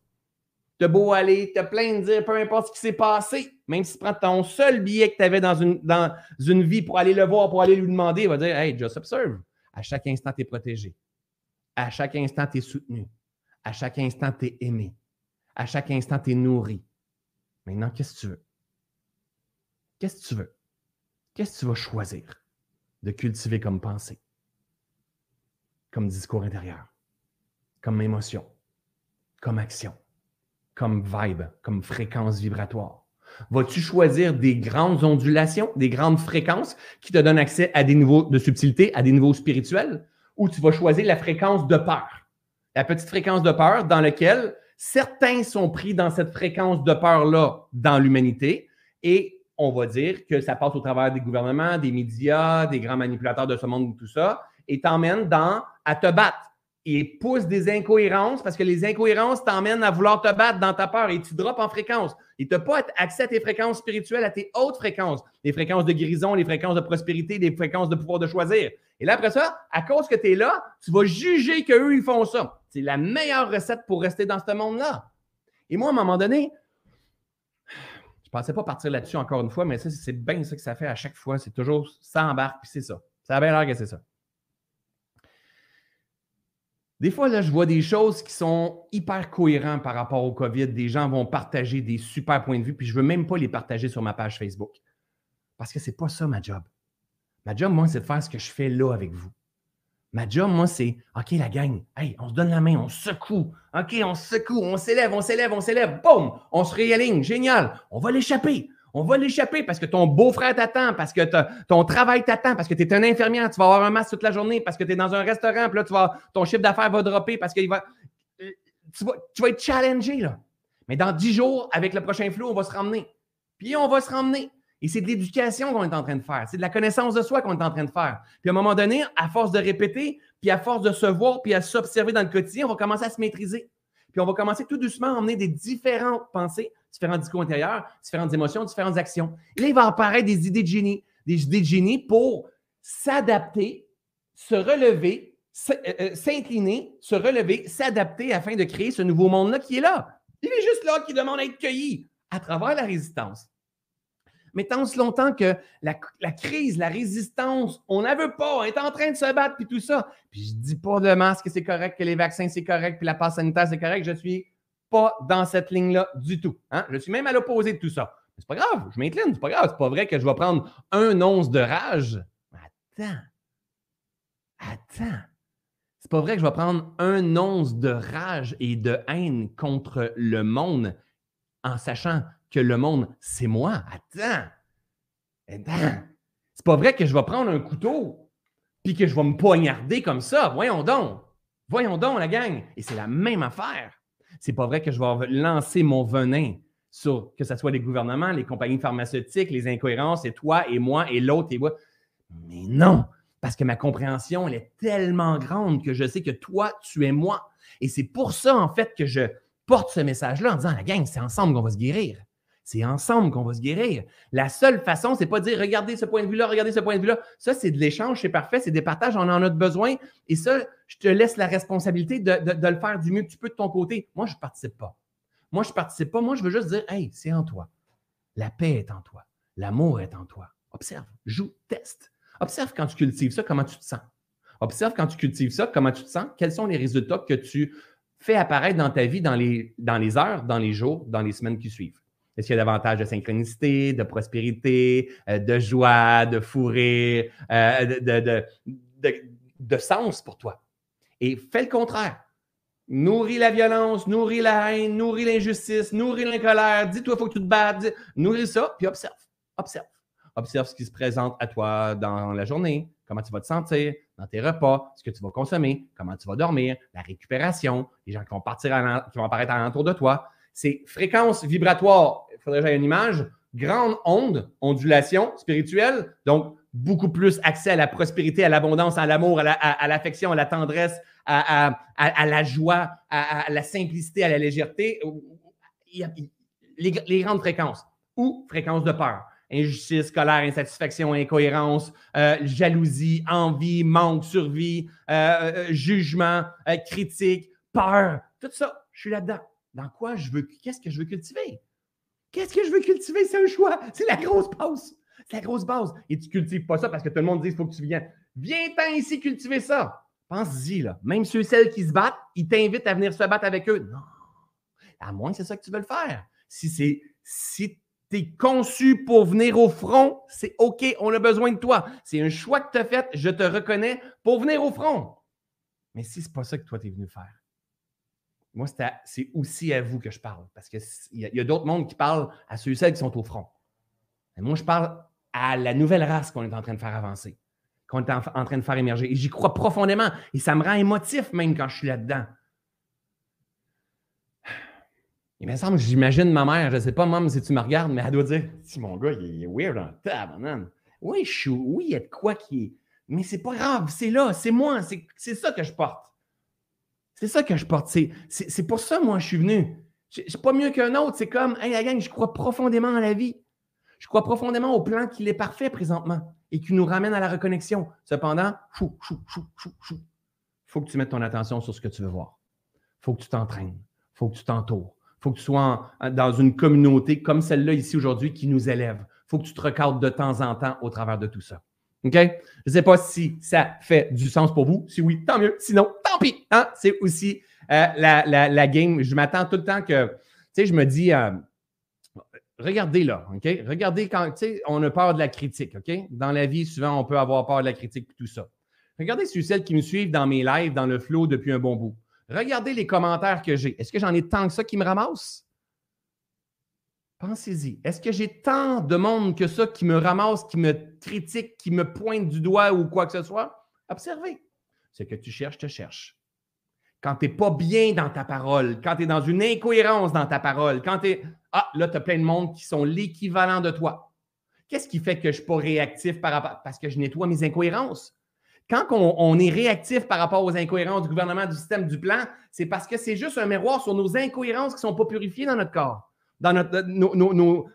T'as beau aller, t'as plein de dire, peu importe ce qui s'est passé, même si tu prends ton seul billet que tu avais dans une, dans une vie pour aller le voir, pour aller lui demander, il va dire Hey, just observe. À chaque instant, tu es protégé. À chaque instant, tu es soutenu. À chaque instant, tu es aimé. À chaque instant, tu es nourri. Maintenant, qu'est-ce que tu veux? Qu'est-ce que tu veux? Qu'est-ce que tu vas choisir de cultiver comme pensée, comme discours intérieur, comme émotion, comme action, comme vibe, comme fréquence vibratoire? Vas-tu choisir des grandes ondulations, des grandes fréquences qui te donnent accès à des niveaux de subtilité, à des niveaux spirituels? Ou tu vas choisir la fréquence de peur. La petite fréquence de peur dans laquelle certains sont pris dans cette fréquence de peur-là dans l'humanité et on va dire que ça passe au travers des gouvernements, des médias, des grands manipulateurs de ce monde, tout ça, et t'emmène dans à te battre et pousse des incohérences parce que les incohérences t'emmènent à vouloir te battre dans ta peur et tu drops en fréquence. Et tu n'as pas accès à tes fréquences spirituelles, à tes hautes fréquences, les fréquences de guérison, les fréquences de prospérité, les fréquences de pouvoir de choisir. Et là, après ça, à cause que tu es là, tu vas juger qu'eux, ils font ça. C'est la meilleure recette pour rester dans ce monde-là. Et moi, à un moment donné, je ne pensais pas partir là-dessus encore une fois, mais ça, c'est bien ça que ça fait à chaque fois. C'est toujours ça embarque, puis c'est ça. Ça a bien l'air que c'est ça. Des fois, là, je vois des choses qui sont hyper cohérentes par rapport au COVID. Des gens vont partager des super points de vue, puis je ne veux même pas les partager sur ma page Facebook. Parce que ce n'est pas ça ma job. Ma job, moi, c'est de faire ce que je fais là avec vous. Ma job, moi, c'est OK, la gang, hey, on se donne la main, on secoue. OK, on secoue, on s'élève, on s'élève, on s'élève. Boum, on se réaligne. Génial. On va l'échapper. On va l'échapper parce que ton beau-frère t'attend, parce que ton travail t'attend, parce que tu es un infirmière, tu vas avoir un masque toute la journée, parce que tu es dans un restaurant, puis là, tu vas, ton chiffre d'affaires va dropper parce qu'il va. Euh, tu vas, tu vas être challengé, là. Mais dans dix jours, avec le prochain flou, on va se ramener. Puis on va se ramener. Et c'est de l'éducation qu'on est en train de faire. C'est de la connaissance de soi qu'on est en train de faire. Puis à un moment donné, à force de répéter, puis à force de se voir, puis à s'observer dans le quotidien, on va commencer à se maîtriser. Puis on va commencer tout doucement à emmener des différentes pensées différents discours intérieurs, différentes émotions, différentes actions. Et là, il va apparaître des idées de génie, des idées de génie pour s'adapter, se relever, euh, euh, s'incliner, se relever, s'adapter afin de créer ce nouveau monde-là qui est là. Il est juste là qui demande à être cueilli à travers la résistance. Mais tant si longtemps que la, crise, la résistance, on n'en veut pas, on est en train de se battre, puis tout ça. Puis je dis pas de masque, c'est correct, que les vaccins, c'est correct, puis la passe sanitaire, c'est correct. Je suis pas dans cette ligne-là du tout. Hein? Je suis même à l'opposé de tout ça. Mais c'est pas grave, je m'incline, c'est pas grave. C'est pas vrai que je vais prendre un once de rage. Attends. Attends. C'est pas vrai que je vais prendre un once de rage et de haine contre le monde en sachant que le monde, c'est moi. Attends. Ben, c'est pas vrai que je vais prendre un couteau puis que je vais me poignarder comme ça. Voyons donc. Voyons donc, la gang. Et c'est la même affaire. C'est pas vrai que je vais lancer mon venin sur que ce soit les gouvernements, les compagnies pharmaceutiques, les incohérences, et toi et moi et l'autre et moi. Mais non, parce que ma compréhension, elle est tellement grande que je sais que toi, tu es moi. Et c'est pour ça, en fait, que je porte ce message-là en disant, la gang, c'est ensemble qu'on va se guérir. C'est ensemble qu'on va se guérir. La seule façon, c'est pas de dire regardez ce point de vue-là, regardez ce point de vue-là. Ça, c'est de l'échange, c'est parfait, c'est des partages, on en a besoin. Et ça, je te laisse la responsabilité de, le faire du mieux que tu peux de ton côté. Moi, je ne participe pas. Moi, je ne participe pas. Moi, je veux juste dire hey, c'est en toi. La paix est en toi. L'amour est en toi. Observe, joue, teste. Observe quand tu cultives ça, comment tu te sens. Observe quand tu cultives ça, comment tu te sens. Quels sont les résultats que tu fais apparaître dans ta vie dans les, dans les heures, dans les jours, dans les semaines qui suivent. Est-ce qu'il y a davantage de synchronicité, de prospérité, euh, de joie, de fou euh, de, sens pour toi? Et fais le contraire. Nourris la violence, nourris la haine, nourris l'injustice, nourris la colère. Dis-toi, il faut que tu te battes. nourris ça, puis observe. Observe. Observe ce qui se présente à toi dans la journée, comment tu vas te sentir dans tes repas, ce que tu vas consommer, comment tu vas dormir, la récupération, les gens qui vont partir, qui vont apparaître alentour de toi. C'est fréquence vibratoire faudrait que j'aie une image. Grande onde, ondulation spirituelle, donc beaucoup plus accès à la prospérité, à l'abondance, à l'amour, à l'affection, à, la tendresse, à, la joie, à, la simplicité, à la légèreté. les, grandes fréquences ou fréquences de peur. Injustice, colère, insatisfaction, incohérence, euh, jalousie, envie, manque, survie, euh, euh, jugement, critique, peur, tout ça, je suis là-dedans. Dans quoi je veux, qu'est-ce que je veux cultiver? Qu'est-ce que je veux cultiver? C'est un choix. C'est la grosse base. C'est la grosse base. Et tu ne cultives pas ça parce que tout le monde dit qu'il faut que tu viennes. Viens-t'en ici cultiver ça. Pense-y, là. Même ceux et celles qui se battent, ils t'invitent à venir se battre avec eux. Non. À moins que c'est ça que tu veux le faire. Si c'est si tu es conçu pour venir au front, c'est OK, on a besoin de toi. C'est un choix que tu as fait, je te reconnais, pour venir au front. Mais si ce n'est pas ça que toi, tu es venu faire, moi, c'est aussi à vous que je parle. Parce qu'il y a, d'autres mondes qui parlent à ceux et celles qui sont au front. moi, je parle à la nouvelle race qu'on est en train de faire avancer, qu'on est en, train de faire émerger. Et j'y crois profondément. Et ça me rend émotif même quand je suis là-dedans. Il me semble, j'imagine ma mère, je ne sais pas, maman, si tu me regardes, mais elle doit dire Si mon gars, il est weird en table, Oui, je suis, oui, il y a de quoi qui est. Mais c'est pas grave, c'est là, c'est moi, c'est ça que je porte. C'est ça que je porte. C'est pour ça, moi, je suis venu. Je suis pas mieux qu'un autre. C'est comme, hey, la gang, je crois profondément à la vie. Je crois profondément au plan qu'il est parfait présentement et qui nous ramène à la reconnexion. Cependant, chou, chou, chou, chou, chou. Faut que tu mettes ton attention sur ce que tu veux voir. Faut que tu t'entraînes. Faut que tu t'entoures. Faut que tu sois dans une communauté comme celle-là ici aujourd'hui qui nous élève. Faut que tu te recadres de temps en temps au travers de tout ça. OK? Je ne sais pas si ça fait du sens pour vous. Si oui, tant mieux. Sinon, tant pis. Hein? C'est aussi euh, la, game. Je m'attends tout le temps que, tu sais, je me dis, euh, regardez là, OK? Regardez quand, tu sais, on a peur de la critique, OK? Dans la vie, souvent, on peut avoir peur de la critique et tout ça. Regardez ceux celles qui me suivent dans mes lives, dans le flow depuis un bon bout. Regardez les commentaires que j'ai. Est-ce que j'en ai tant que ça qui me ramassent? Pensez-y. Est-ce que j'ai tant de monde que ça qui me ramasse, qui me critique, qui me pointe du doigt ou quoi que ce soit? Observez. Ce que tu cherches, te cherche. Quand tu n'es pas bien dans ta parole, quand tu es dans une incohérence dans ta parole, quand tu es. Ah, là, tu as plein de monde qui sont l'équivalent de toi. Qu'est-ce qui fait que je ne suis pas réactif par rapport. Parce que je nettoie mes incohérences? Quand on, on, est réactif par rapport aux incohérences du gouvernement, du système, du plan, c'est parce que c'est juste un miroir sur nos incohérences qui ne sont pas purifiées dans notre corps dans notre,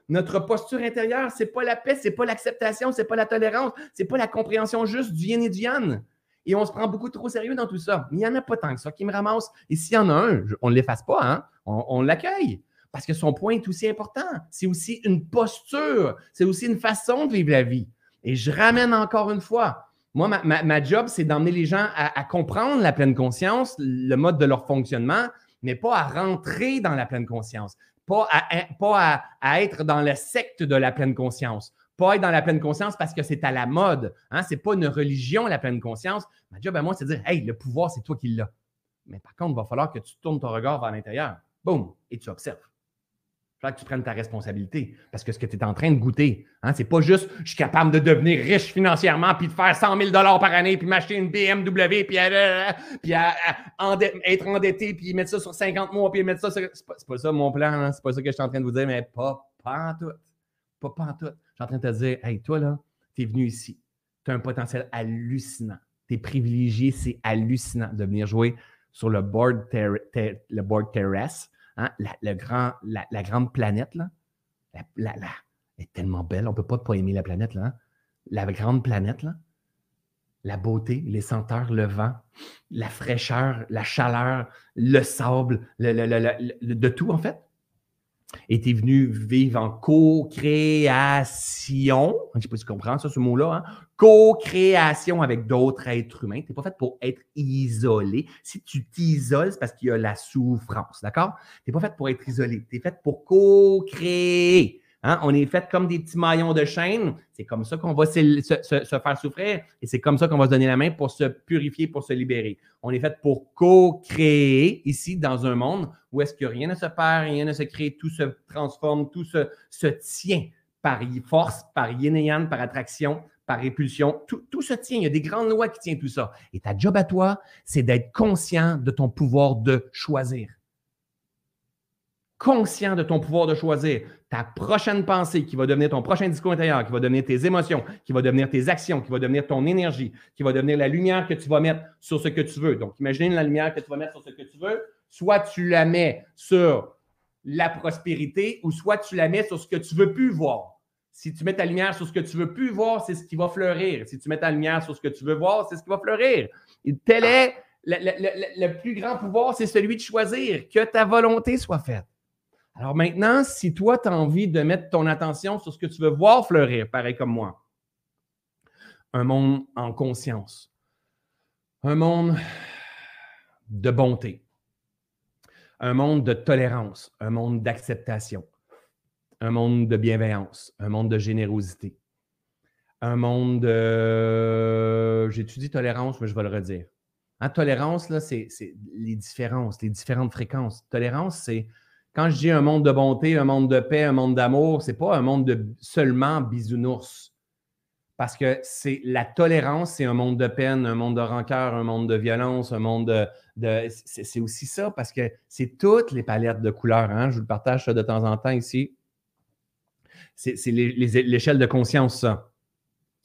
notre posture intérieure, ce n'est pas la paix, ce n'est pas l'acceptation, ce n'est pas la tolérance, ce n'est pas la compréhension juste du yin et du yang. Et on se prend beaucoup trop sérieux dans tout ça. il n'y en a pas tant que ça qui me ramasse. Et s'il y en a un, on ne l'efface pas, hein? on, l'accueille. Parce que son point est aussi important. C'est aussi une posture, c'est aussi une façon de vivre la vie. Et je ramène encore une fois, moi, ma, job, c'est d'emmener les gens à, comprendre la pleine conscience, le mode de leur fonctionnement, mais pas à rentrer dans la pleine conscience pas, à, être dans le secte de la pleine conscience. Pas être dans la pleine conscience parce que c'est à la mode. Hein? Ce pas une religion, la pleine conscience. Ma job à moi, c'est de dire Hey, le pouvoir, c'est toi qui l'as. Mais par contre, il va falloir que tu tournes ton regard vers l'intérieur. Boum, et tu observes. Faut que tu prennes ta responsabilité. Parce que ce que tu es en train de goûter, hein, c'est pas juste je suis capable de devenir riche financièrement, puis de faire 100 000 par année, puis m'acheter une BMW, puis, puis être endetté, puis mettre ça sur 50 mois, puis mettre ça sur. C'est pas, pas ça mon plan, hein, c'est pas ça que je suis en train de vous dire, mais pas, pas en tout. Pas, pas en tout. Je suis en train de te dire, hey, toi là, tu es venu ici. Tu as un potentiel hallucinant. Tu es privilégié, c'est hallucinant de venir jouer sur le board, le board terrestre Hein, la, grand, la, grande planète, la, est tellement belle. On ne peut pas pas aimer la planète. Hein. La grande planète, la beauté, les senteurs, le vent, la fraîcheur, la chaleur, le sable, de tout, en fait tu venu vivre en co-création. Je ne sais pas si tu comprends ça, ce mot-là. Hein? Co-création avec d'autres êtres humains. Tu n'es pas fait pour être isolé. Si tu t'isoles, c'est parce qu'il y a la souffrance. D'accord? Tu n'es pas fait pour être isolé. Tu es fait pour co-créer. Hein? On est fait comme des petits maillons de chaîne. C'est comme ça qu'on va se, faire souffrir et c'est comme ça qu'on va se donner la main pour se purifier, pour se libérer. On est fait pour co-créer ici dans un monde où est-ce que rien ne se perd, rien ne se crée, tout se transforme, tout se, se tient par force, par yin et par attraction, par répulsion. Tout, tout, se tient. Il y a des grandes lois qui tiennent tout ça. Et ta job à toi, c'est d'être conscient de ton pouvoir de choisir conscient de ton pouvoir de choisir ta prochaine pensée qui va devenir ton prochain discours intérieur, qui va devenir tes émotions, qui va devenir tes actions, qui va devenir ton énergie, qui va devenir la lumière que tu vas mettre sur ce que tu veux. Donc, imaginez la lumière que tu vas mettre sur ce que tu veux. Soit tu la mets sur la prospérité ou soit tu la mets sur ce que tu veux plus voir. Si tu mets ta lumière sur ce que tu veux plus voir, c'est ce qui va fleurir. Si tu mets ta lumière sur ce que tu veux voir, c'est ce qui va fleurir. Et tel est le, le plus grand pouvoir, c'est celui de choisir que ta volonté soit faite. Alors maintenant, si toi, tu as envie de mettre ton attention sur ce que tu veux voir fleurir, pareil comme moi, un monde en conscience, un monde de bonté, un monde de tolérance, un monde d'acceptation, un monde de bienveillance, un monde de générosité, un monde de... J'étudie tolérance, mais je vais le redire. Hein, tolérance, là, c'est les différences, les différentes fréquences. Tolérance, c'est quand je dis un monde de bonté, un monde de paix, un monde d'amour, ce n'est pas un monde de seulement bisounours. Parce que c'est la tolérance, c'est un monde de peine, un monde de rancœur, un monde de violence, un monde de. c'est aussi ça, parce que c'est toutes les palettes de couleurs. Hein? Je vous le partage de temps en temps ici. C'est l'échelle de conscience, ça.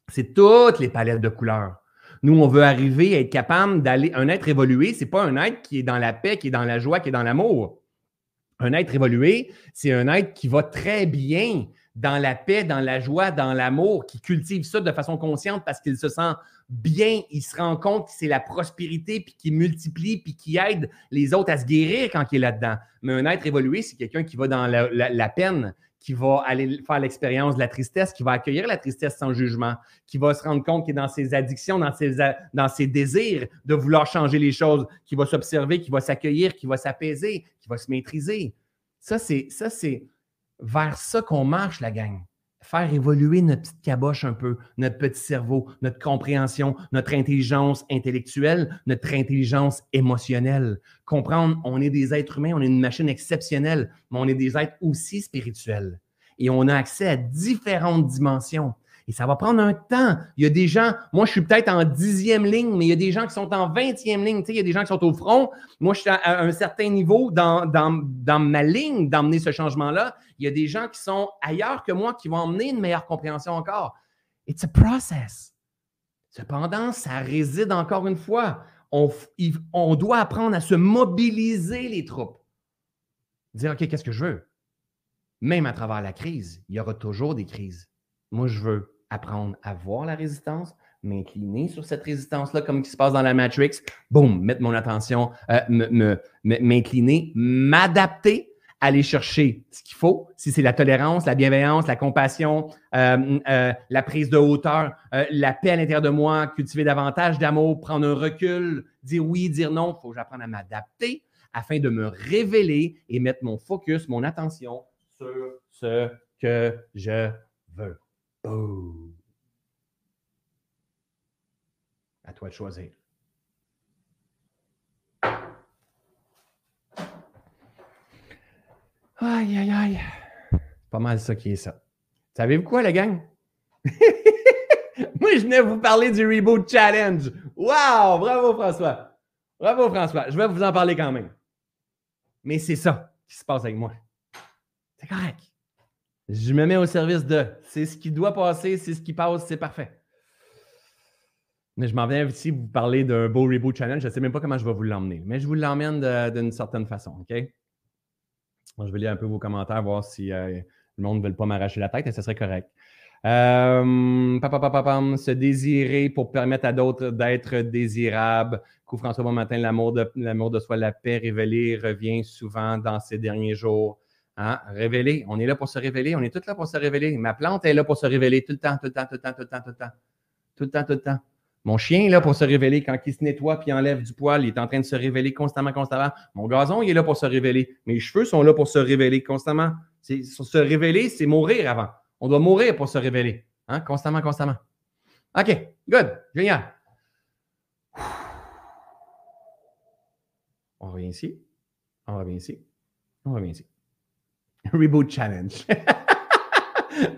C'est toutes les palettes de couleurs. Nous, on veut arriver à être capable d'aller. Un être évolué, ce n'est pas un être qui est dans la paix, qui est dans la joie, qui est dans l'amour. Un être évolué, c'est un être qui va très bien dans la paix, dans la joie, dans l'amour, qui cultive ça de façon consciente parce qu'il se sent bien, il se rend compte que c'est la prospérité, puis qui multiplie, puis qui aide les autres à se guérir quand il est là-dedans. Mais un être évolué, c'est quelqu'un qui va dans la, peine, qui va aller faire l'expérience de la tristesse, qui va accueillir la tristesse sans jugement, qui va se rendre compte qu'il est dans ses addictions, dans ses, désirs de vouloir changer les choses, qui va s'observer, qui va s'accueillir, qui va s'apaiser, qui va se maîtriser. Ça, c'est, ça, c'est vers ça qu'on marche, la gang. Faire évoluer notre petite caboche un peu, notre petit cerveau, notre compréhension, notre intelligence intellectuelle, notre intelligence émotionnelle. Comprendre, on est des êtres humains, on est une machine exceptionnelle, mais on est des êtres aussi spirituels. Et on a accès à différentes dimensions. Et ça va prendre un temps. Il y a des gens, moi je suis peut-être en dixième ligne, mais il y a des gens qui sont en vingtième ligne. Tu sais, il y a des gens qui sont au front. Moi, je suis à un certain niveau dans, dans, dans ma ligne d'emmener ce changement-là. Il y a des gens qui sont ailleurs que moi qui vont emmener une meilleure compréhension encore. It's a process. Cependant, ça réside encore une fois. On, on doit apprendre à se mobiliser les troupes. Dire, OK, qu'est-ce que je veux? Même à travers la crise, il y aura toujours des crises. Moi, je veux apprendre à voir la résistance, m'incliner sur cette résistance-là, comme qui se passe dans la Matrix, boum, mettre mon attention, euh, m'incliner, m'adapter, aller chercher ce qu'il faut, si c'est la tolérance, la bienveillance, la compassion, euh, euh, la prise de hauteur, la paix à l'intérieur de moi, cultiver davantage d'amour, prendre un recul, dire oui, dire non, il faut que j'apprenne à m'adapter afin de me révéler et mettre mon focus, mon attention sur ce que je veux. Oh. À toi de choisir. Aïe, aïe, aïe. C'est pas mal ça qui est ça. Savez-vous quoi, la gang? Moi, je venais vous parler du Reboot Challenge. Wow! Bravo, François. Bravo, François. Je vais vous en parler quand même. Mais c'est ça qui se passe avec moi. C'est correct. Je me mets au service de. C'est ce qui doit passer, c'est ce qui passe, c'est parfait. Mais je m'en viens ici vous parler d'un beau Reboot Challenge. Je ne sais même pas comment je vais vous l'emmener, mais je vous l'emmène d'une certaine façon, OK? je vais lire un peu vos commentaires, voir si euh, le monde ne veut pas m'arracher la tête et ce serait correct. Euh, se désirer pour permettre à d'autres d'être désirables. Coup François Bon matin, l'amour de, de soi, la paix révélée revient souvent dans ces derniers jours. Hein? Révéler, on est là pour se révéler, on est tous là pour se révéler. Ma plante est là pour se révéler tout le temps, tout le temps, tout le temps, tout le temps, tout le temps. Tout le temps, tout le temps. Mon chien est là pour se révéler quand il se nettoie puis enlève du poil, il est en train de se révéler constamment, constamment. Mon gazon, il est là pour se révéler. Mes cheveux sont là pour se révéler constamment. Se révéler, c'est mourir avant. On doit mourir pour se révéler. Hein? Constamment, constamment. OK, good, génial. On revient ici. On revient ici. On revient ici. Reboot Challenge.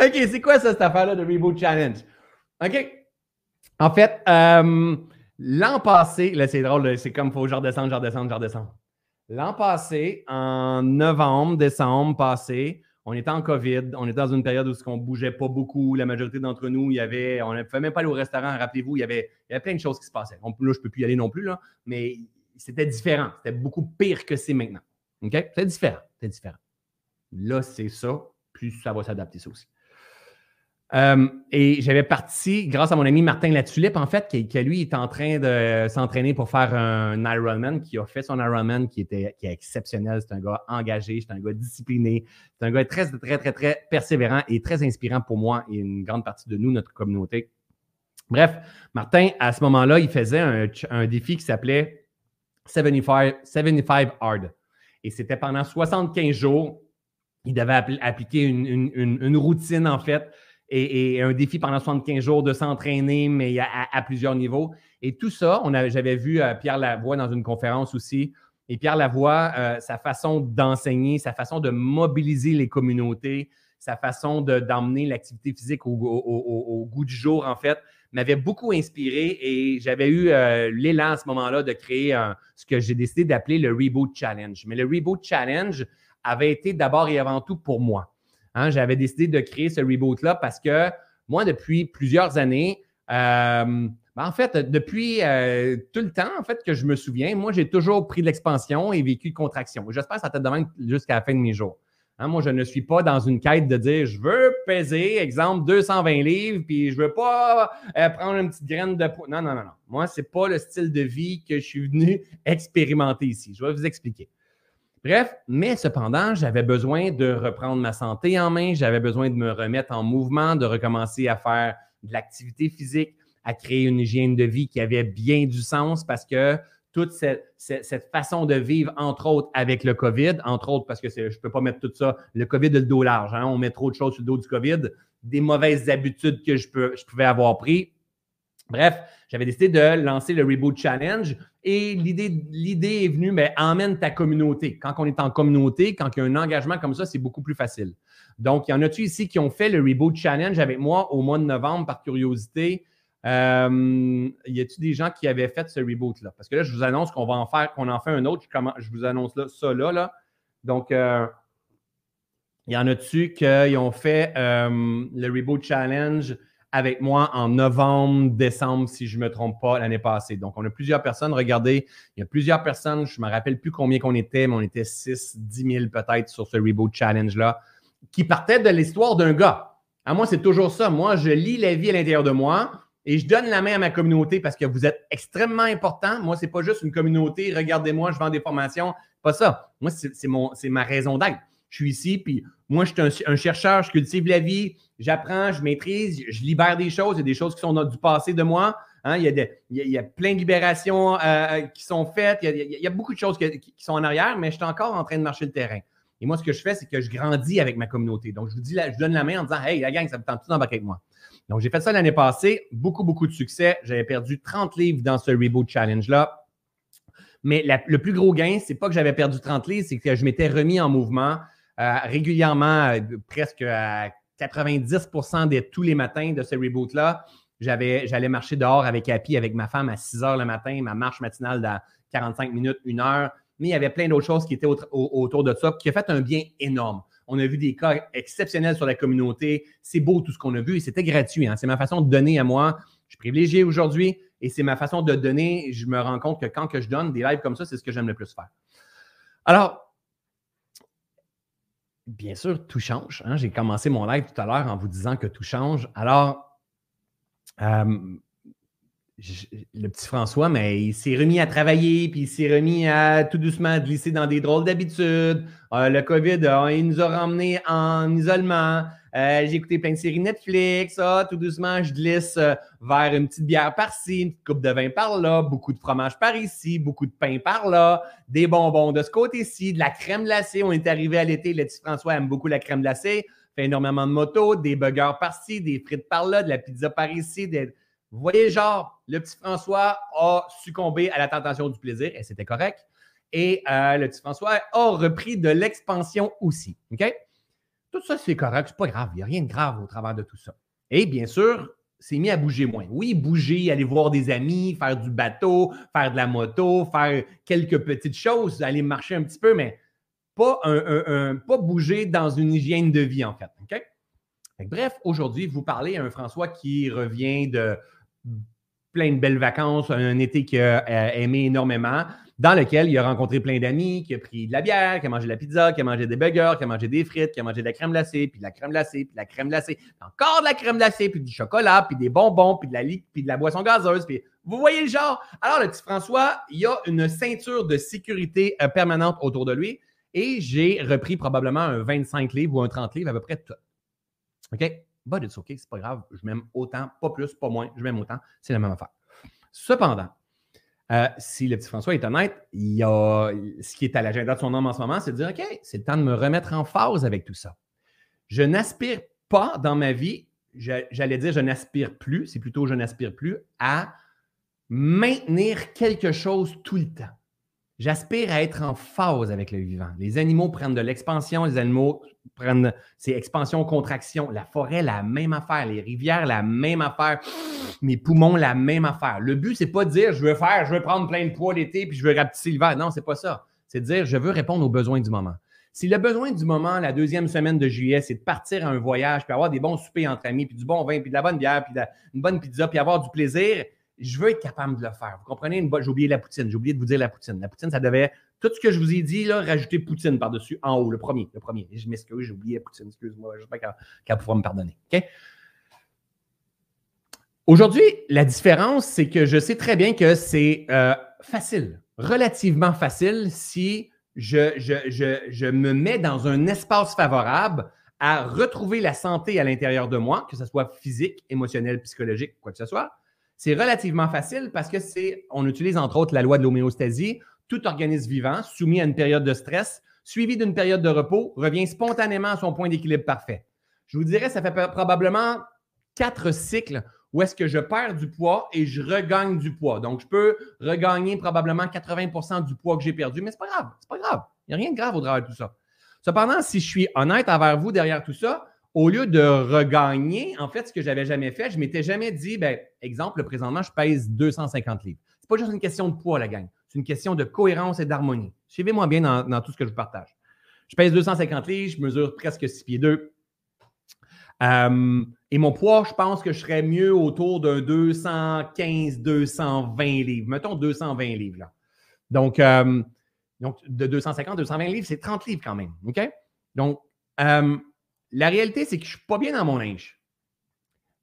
OK, c'est quoi ça, cette affaire-là de Reboot Challenge? OK. En fait, euh, l'an passé, là, c'est drôle, c'est comme il faut genre descendre, genre descendre, genre descendre. L'an passé, en novembre, décembre passé, on était en COVID, on était dans une période où on ne bougeait pas beaucoup. La majorité d'entre nous, il y avait, on ne pouvait même pas aller au restaurant, rappelez-vous, il y avait, plein de choses qui se passaient. là, je ne peux plus y aller non plus, là, mais c'était différent. C'était beaucoup pire que c'est maintenant. OK? C'était différent. C'était différent. Là, c'est ça, plus ça va s'adapter, ça aussi. Euh, et j'avais parti, grâce à mon ami Martin Latulippe, en fait, qui, lui est en train de s'entraîner pour faire un Ironman, qui a fait son Ironman, qui était qui est exceptionnel. C'est un gars engagé, c'est un gars discipliné, c'est un gars très, très, très, très persévérant et très inspirant pour moi et une grande partie de nous, notre communauté. Bref, Martin, à ce moment-là, il faisait un, défi qui s'appelait 75, 75 Hard. Et c'était pendant 75 jours. Il devait appliquer une routine, en fait, et, un défi pendant 75 jours de s'entraîner, mais à, plusieurs niveaux. Et tout ça, j'avais vu euh, Pierre Lavoie dans une conférence aussi. Et Pierre Lavoie, euh, sa façon d'enseigner, sa façon de mobiliser les communautés, sa façon d'emmener l'activité physique au, goût du jour, en fait, m'avait beaucoup inspiré et j'avais eu euh, l'élan à ce moment-là de créer ce que j'ai décidé d'appeler le Reboot Challenge. Mais le Reboot Challenge avait été d'abord et avant tout pour moi. Hein, j'avais décidé de créer ce reboot-là parce que moi, depuis plusieurs années, euh, ben, en fait, depuis euh, tout le temps, en fait, que je me souviens, moi, j'ai toujours pris de l'expansion et vécu de contraction. J'espère que ça te demande jusqu'à la fin de mes jours. Hein, moi, je ne suis pas dans une quête de dire je veux peser, exemple, 220 livres, puis je ne veux pas euh, prendre une petite graine de poids. Non, non, non, non. Moi, ce n'est pas le style de vie que je suis venu expérimenter ici. Je vais vous expliquer. Bref, mais cependant, j'avais besoin de reprendre ma santé en main, j'avais besoin de me remettre en mouvement, de recommencer à faire de l'activité physique, à créer une hygiène de vie qui avait bien du sens parce que toute cette, façon de vivre, entre autres avec le COVID, entre autres parce que je ne peux pas mettre tout ça, le COVID le dos large, hein, on met trop de choses sur le dos du COVID, des mauvaises habitudes que je, je pouvais avoir pris. Bref, j'avais décidé de lancer le Reboot Challenge et l'idée, est venue, mais emmène ta communauté. Quand on est en communauté, quand il y a un engagement comme ça, c'est beaucoup plus facile. Donc, il y en a-tu ici qui ont fait le Reboot Challenge avec moi au mois de novembre par curiosité? Euh, y a-t-il des gens qui avaient fait ce reboot-là? Parce que là, je vous annonce qu'on va en faire, qu'on en fait un autre. Je, vous annonce là, ça là. là. Donc, euh, il y en a-tu qui ont fait euh, le Reboot Challenge avec moi en novembre, décembre, si je ne me trompe pas, l'année passée. Donc, on a plusieurs personnes. Regardez, il y a plusieurs personnes. Je ne me rappelle plus combien qu'on était, mais on était 6, 10 000 peut-être sur ce Reboot Challenge-là, qui partait de l'histoire d'un gars. À moi, c'est toujours ça. Moi, je lis la vie à l'intérieur de moi et je donne la main à ma communauté parce que vous êtes extrêmement important. Moi, ce n'est pas juste une communauté. Regardez-moi, je vends des formations. Pas ça. Moi, c'est ma raison d'être. Je suis ici, puis moi, je suis un, chercheur, je cultive la vie, j'apprends, je maîtrise, je libère des choses. Il y a des choses qui sont du passé de moi. Hein. il, y a plein de libérations euh, euh, qui sont faites. Il y, a, beaucoup de choses qui, sont en arrière, mais je suis encore en train de marcher le terrain. Et moi, ce que je fais, c'est que je grandis avec ma communauté. Donc, je vous dis, je donne la main en disant Hey, la gang, ça me tente tout d'embarquer avec moi. Donc, j'ai fait ça l'année passée. Beaucoup, beaucoup de succès. J'avais perdu 30 livres dans ce Reboot Challenge-là. Mais le plus gros gain, c'est pas que j'avais perdu 30 livres, c'est que je m'étais remis en mouvement. Régulièrement, presque à 90% de tous les matins de ce reboot-là, j'allais marcher dehors avec Happy, avec ma femme à 6 heures le matin, ma marche matinale dans 45 minutes, une heure. Mais il y avait plein d'autres choses qui étaient autour de ça, qui a fait un bien énorme. On a vu des cas exceptionnels sur la communauté. C'est beau tout ce qu'on a vu et c'était gratuit. Hein. C'est ma façon de donner à moi. Je suis privilégié aujourd'hui et c'est ma façon de donner. Je me rends compte que quand que je donne des lives comme ça, c'est ce que j'aime le plus faire. Alors, bien sûr, tout change. Hein. J'ai commencé mon live tout à l'heure en vous disant que tout change. Alors, euh, le petit François, mais il s'est remis à travailler, puis il s'est remis à tout doucement glisser dans des drôles d'habitudes. Euh, le COVID, euh, il nous a ramenés en isolement. Euh, j'ai écouté plein de séries Netflix. Ah, tout doucement, je glisse vers une petite bière par-ci, une petite coupe de vin par-là, beaucoup de fromage par ici, beaucoup de pain par-là, des bonbons de ce côté-ci, de la crème glacée. On est arrivé à l'été, le petit François aime beaucoup la crème glacée, fait énormément de moto, des burgers par-ci, des frites par-là, de la pizza par ici, des vous voyez, genre, le petit François a succombé à la tentation du plaisir, et c'était correct. Et euh, le petit François a repris de l'expansion aussi. OK? Tout ça, c'est correct, c'est pas grave. Il n'y a rien de grave au travers de tout ça. Et bien sûr, c'est mis à bouger moins. Oui, bouger, aller voir des amis, faire du bateau, faire de la moto, faire quelques petites choses, aller marcher un petit peu, mais pas, un, pas bouger dans une hygiène de vie, en fait. Bref, aujourd'hui, vous parlez à un François qui revient de plein de belles vacances, un été qu'il a euh, aimé énormément, dans lequel il a rencontré plein d'amis, qui a pris de la bière, qui a mangé de la pizza, qui a mangé des burgers, qui a mangé des frites, qui a mangé de la crème glacée, puis de la crème glacée, puis de la crème glacée, encore de la crème glacée, puis du chocolat, puis des bonbons, puis de la puis de la boisson gazeuse, puis vous voyez le genre. Alors le petit François, il a une ceinture de sécurité euh, permanente autour de lui, et j'ai repris probablement un 25 livres ou un 30 livres à peu près tout. OK? But it's OK, c'est pas grave, je m'aime autant, pas plus, pas moins, je m'aime autant, c'est la même affaire. Cependant, euh, si le petit François est honnête, il a, ce qui est à l'agenda de son homme en ce moment, c'est de dire OK, c'est le temps de me remettre en phase avec tout ça. Je n'aspire pas dans ma vie, j'allais dire je n'aspire plus, c'est plutôt je n'aspire plus à maintenir quelque chose tout le temps. J'aspire à être en phase avec le vivant. Les animaux prennent de l'expansion, les animaux prennent ces expansions, contractions. La forêt, la même affaire. Les rivières, la même affaire. Mes poumons, la même affaire. Le but, c'est pas de dire je veux faire, je veux prendre plein de poids l'été puis je veux rapetisser l'hiver. Non, c'est pas ça. C'est de dire je veux répondre aux besoins du moment. Si le besoin du moment, la deuxième semaine de juillet, c'est de partir à un voyage, puis avoir des bons soupers entre amis, puis du bon vin, puis de la bonne bière, puis une bonne pizza, puis avoir du plaisir, je veux être capable de le faire. Vous comprenez? J'ai oublié la poutine. J'ai oublié de vous dire la poutine. La poutine, ça devait. Tout ce que je vous ai dit, là, rajouter poutine par-dessus, en haut, le premier. Le premier. Je m'excuse, j'ai oublié poutine. Excuse-moi. J'espère qu'elle qu pourra me pardonner. Aujourd'hui, la différence, c'est que je sais très bien que c'est euh, facile, relativement facile, si je, je, je, je me mets dans un espace favorable à retrouver la santé à l'intérieur de moi, que ce soit physique, émotionnel, psychologique, quoi que ce soit, c'est relativement facile parce que c'est, on utilise entre autres la loi de l'homéostasie. Tout organisme vivant soumis à une période de stress, suivi d'une période de repos, revient spontanément à son point d'équilibre parfait. Je vous dirais, ça fait probablement quatre cycles où est-ce que je perds du poids et je regagne du poids. Donc, je peux regagner probablement 80% du poids que j'ai perdu, mais ce n'est pas grave. C'est pas grave. Il n'y a rien de grave au travers de tout ça. Cependant, si je suis honnête envers vous derrière tout ça, au lieu de regagner, en fait, ce que j'avais jamais fait, je m'étais jamais dit, ben, exemple, présentement, je pèse 250 livres. C'est pas juste une question de poids, la gang. C'est une question de cohérence et d'harmonie. Suivez-moi bien dans, tout ce que je vous partage. Je pèse 250 livres, je mesure presque 6 pieds 2. Euh, et mon poids, je pense que je serais mieux autour d'un 215, 220 livres. Mettons 220 livres, là. Donc, euh, donc de 250, 220 livres, c'est 30 livres quand même. OK? Donc, euh, la réalité, c'est que je ne suis pas bien dans mon linge.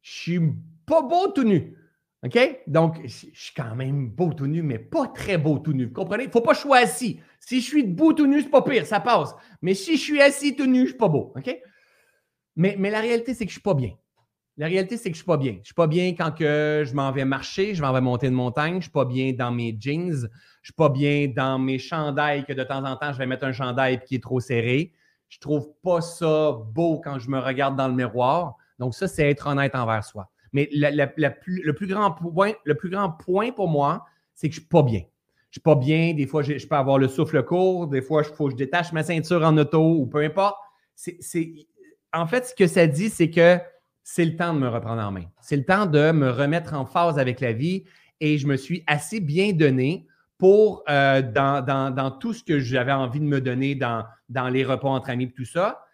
Je suis pas beau tout nu. OK? Donc, je suis quand même beau tout nu, mais pas très beau tout nu. Vous comprenez? Il ne faut pas que je sois assis. Si je suis debout tout nu, c'est pas pire, ça passe. Mais si je suis assis tout nu, je ne suis pas beau. OK? Mais, la réalité, c'est que je ne suis pas bien. La réalité, c'est que je ne suis pas bien. Je ne suis pas bien quand que je m'en vais marcher, je m'en vais monter une montagne, je ne suis pas bien dans mes jeans, je ne suis pas bien dans mes chandails que de temps en temps, je vais mettre un chandail qui est trop serré. Je trouve pas ça beau quand je me regarde dans le miroir. Donc, ça, c'est être honnête envers soi. Mais le, plus grand point, le plus grand point pour moi, c'est que je ne suis pas bien. Je ne suis pas bien. Des fois, je, peux avoir le souffle court. Des fois, il faut que je détache ma ceinture en auto ou peu importe. en fait, ce que ça dit, c'est que c'est le temps de me reprendre en main. C'est le temps de me remettre en phase avec la vie et je me suis assez bien donné pour, euh, dans, tout ce que j'avais envie de me donner dans, dans les repas entre amis et tout ça,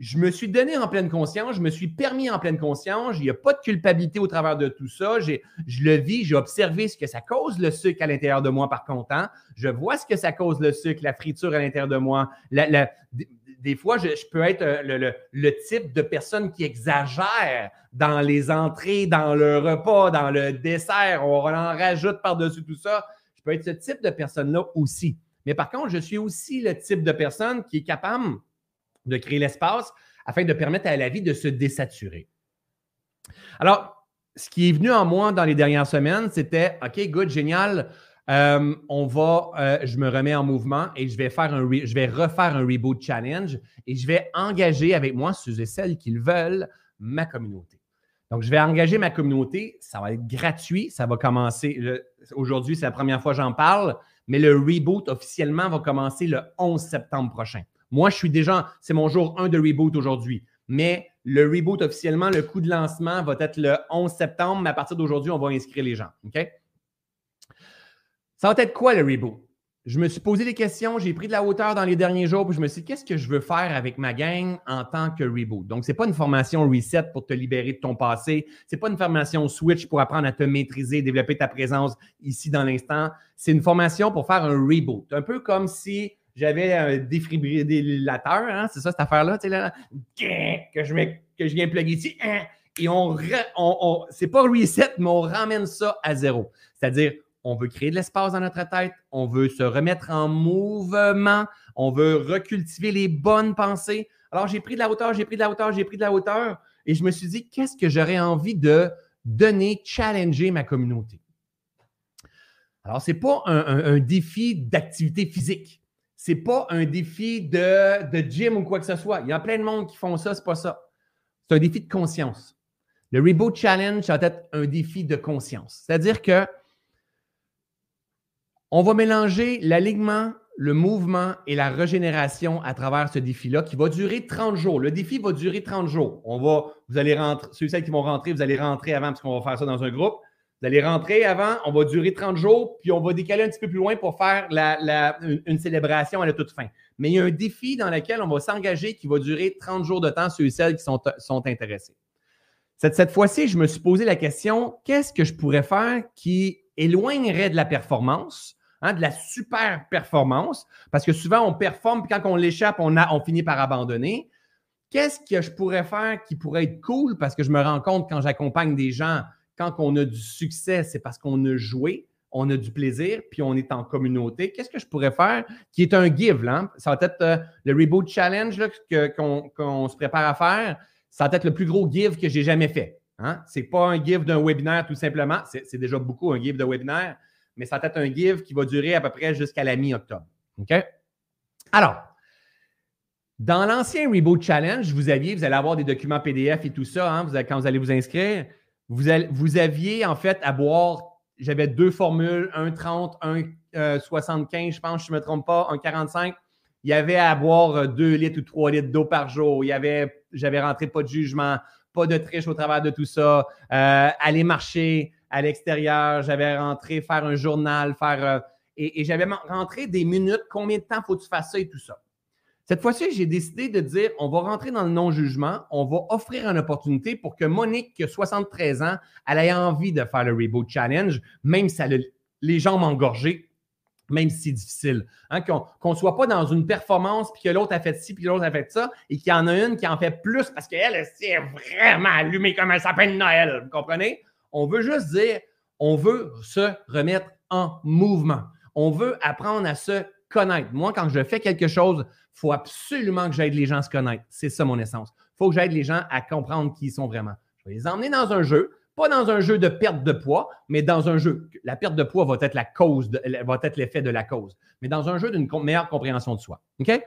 je me suis donné en pleine conscience, je me suis permis en pleine conscience, il n'y a pas de culpabilité au travers de tout ça, je le vis, j'ai observé ce que ça cause le sucre à l'intérieur de moi par contre, je vois ce que ça cause le sucre, la friture à l'intérieur de moi. des fois, je, peux être euh, le, type de personne qui exagère dans les entrées, dans le repas, dans le dessert, on en rajoute par-dessus tout ça. Je peux être ce type de personne-là aussi. Mais par contre, je suis aussi le type de personne qui est capable de créer l'espace afin de permettre à la vie de se désaturer. Alors, ce qui est venu en moi dans les dernières semaines, c'était OK, good, génial. Euh, on va, euh, je me remets en mouvement et je vais faire un, je vais refaire un reboot challenge et je vais engager avec moi ceux et celles qui le veulent ma communauté. Donc, je vais engager ma communauté. Ça va être gratuit. Ça va commencer. Aujourd'hui, c'est la première fois que j'en parle, mais le reboot officiellement va commencer le 11 septembre prochain. Moi, je suis déjà, c'est mon jour 1 de reboot aujourd'hui. Mais le reboot officiellement, le coup de lancement va être le 11 septembre, mais à partir d'aujourd'hui, on va inscrire les gens. OK? Ça va être quoi le reboot? Je me suis posé des questions, j'ai pris de la hauteur dans les derniers jours, puis je me suis dit, qu'est-ce que je veux faire avec ma gang en tant que reboot? Donc, ce n'est pas une formation reset pour te libérer de ton passé. Ce n'est pas une formation switch pour apprendre à te maîtriser, développer ta présence ici dans l'instant. C'est une formation pour faire un reboot. Un peu comme si j'avais un défibrillateur, hein, c'est ça cette affaire-là, tu là, que je, que je viens plugger ici, hein, et on, on, c'est pas reset, mais on ramène ça à zéro. C'est-à-dire, on veut créer de l'espace dans notre tête, on veut se remettre en mouvement, on veut recultiver les bonnes pensées. Alors, j'ai pris de la hauteur, j'ai pris de la hauteur, j'ai pris de la hauteur, et je me suis dit, qu'est-ce que j'aurais envie de donner, challenger ma communauté? Alors, ce n'est pas un défi d'activité physique c'est pas un défi de, de, gym ou quoi que ce soit. Il y a plein de monde qui font ça, c'est pas ça. C'est un défi de conscience. Le Reboot Challenge, ça va être un défi de conscience. C'est-à-dire que on va mélanger l'alignement, le mouvement et la régénération à travers ce défi-là qui va durer 30 jours. Le défi va durer 30 jours. On va, vous allez rentrer, ceux et celles qui vont rentrer, vous allez rentrer avant parce qu'on va faire ça dans un groupe. Vous allez rentrer avant, on va durer 30 jours, puis on va décaler un petit peu plus loin pour faire une, célébration à la toute fin. Mais il y a un défi dans lequel on va s'engager qui va durer 30 jours de temps, ceux et celles qui sont, intéressés. Cette fois-ci, je me suis posé la question, qu'est-ce que je pourrais faire qui éloignerait de la performance, hein, de la super performance, parce que souvent on performe, puis quand on l'échappe, on, on finit par abandonner. Qu'est-ce que je pourrais faire qui pourrait être cool, parce que je me rends compte quand j'accompagne des gens, quand on a du succès, c'est parce qu'on a joué, on a du plaisir, puis on est en communauté. Qu'est-ce que je pourrais faire qui est un give? Là? Ça va être euh, le Reboot Challenge qu'on se prépare à faire. Ça va être le plus gros give que j'ai jamais fait. Hein? Ce n'est pas un give d'un webinaire tout simplement. C'est déjà beaucoup un give de webinaire, mais ça va être un give qui va durer à peu près jusqu'à la mi-octobre. OK? Alors, dans l'ancien Reboot Challenge, vous aviez, vous allez avoir des documents PDF et tout ça hein, quand vous allez vous inscrire vous, aviez en fait à boire, j'avais deux formules, un 30, un 75, je pense, je ne me trompe pas, un 45. Il y avait à boire 2 litres ou 3 litres d'eau par jour. Il y avait, j'avais rentré pas de jugement, pas de triche au travers de tout ça. Euh, aller marcher à l'extérieur, j'avais rentré faire un journal, faire. Euh, et, j'avais rentré des minutes, combien de temps faut que tu fasses ça et tout ça. Cette fois-ci, j'ai décidé de dire on va rentrer dans le non-jugement, on va offrir une opportunité pour que Monique, qui a 73 ans, elle ait envie de faire le Reboot Challenge, même si elle a les jambes engorgées, même si c'est difficile. Hein, qu'on ne soit pas dans une performance, puis que l'autre a fait ci, puis l'autre a fait ça, et qu'il y en a une qui en fait plus parce qu'elle, est vraiment allumée comme un sapin de Noël. Vous comprenez? On veut juste dire on veut se remettre en mouvement. On veut apprendre à se connaître. Moi, quand je fais quelque chose, il faut absolument que j'aide les gens à se connaître. C'est ça mon essence. Il faut que j'aide les gens à comprendre qui ils sont vraiment. Je vais les emmener dans un jeu, pas dans un jeu de perte de poids, mais dans un jeu. La perte de poids va être l'effet de la cause, mais dans un jeu d'une meilleure compréhension de soi. OK?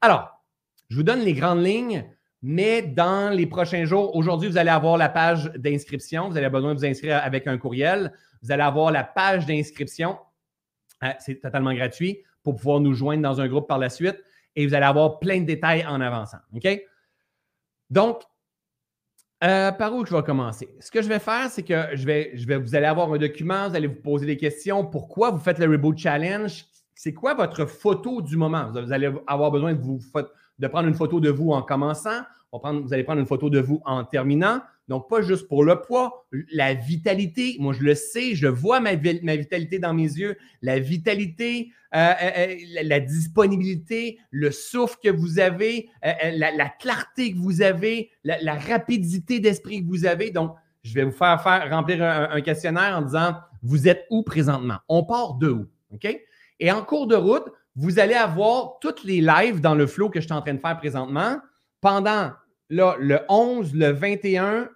Alors, je vous donne les grandes lignes, mais dans les prochains jours, aujourd'hui, vous allez avoir la page d'inscription. Vous avez besoin de vous inscrire avec un courriel. Vous allez avoir la page d'inscription. Ah, c'est totalement gratuit pour pouvoir nous joindre dans un groupe par la suite et vous allez avoir plein de détails en avançant. OK? Donc, euh, par où je vais commencer? Ce que je vais faire, c'est que je vais, vous allez avoir un document, vous allez vous poser des questions. Pourquoi vous faites le Reboot Challenge? C'est quoi votre photo du moment? Vous allez avoir besoin de, vous, de prendre une photo de vous en commençant. vous allez prendre une photo de vous en terminant. Donc, pas juste pour le poids, la vitalité. Moi, je le sais, je vois ma, vitalité dans mes yeux. La vitalité, euh, euh, euh, la, disponibilité, le souffle que vous avez, la, clarté que vous avez, la, rapidité d'esprit que vous avez. Donc, je vais vous faire, faire remplir un, questionnaire en disant vous êtes où présentement? On part de où? OK? Et en cours de route, vous allez avoir toutes les lives dans le flow que je suis en train de faire présentement pendant le 11, le 21,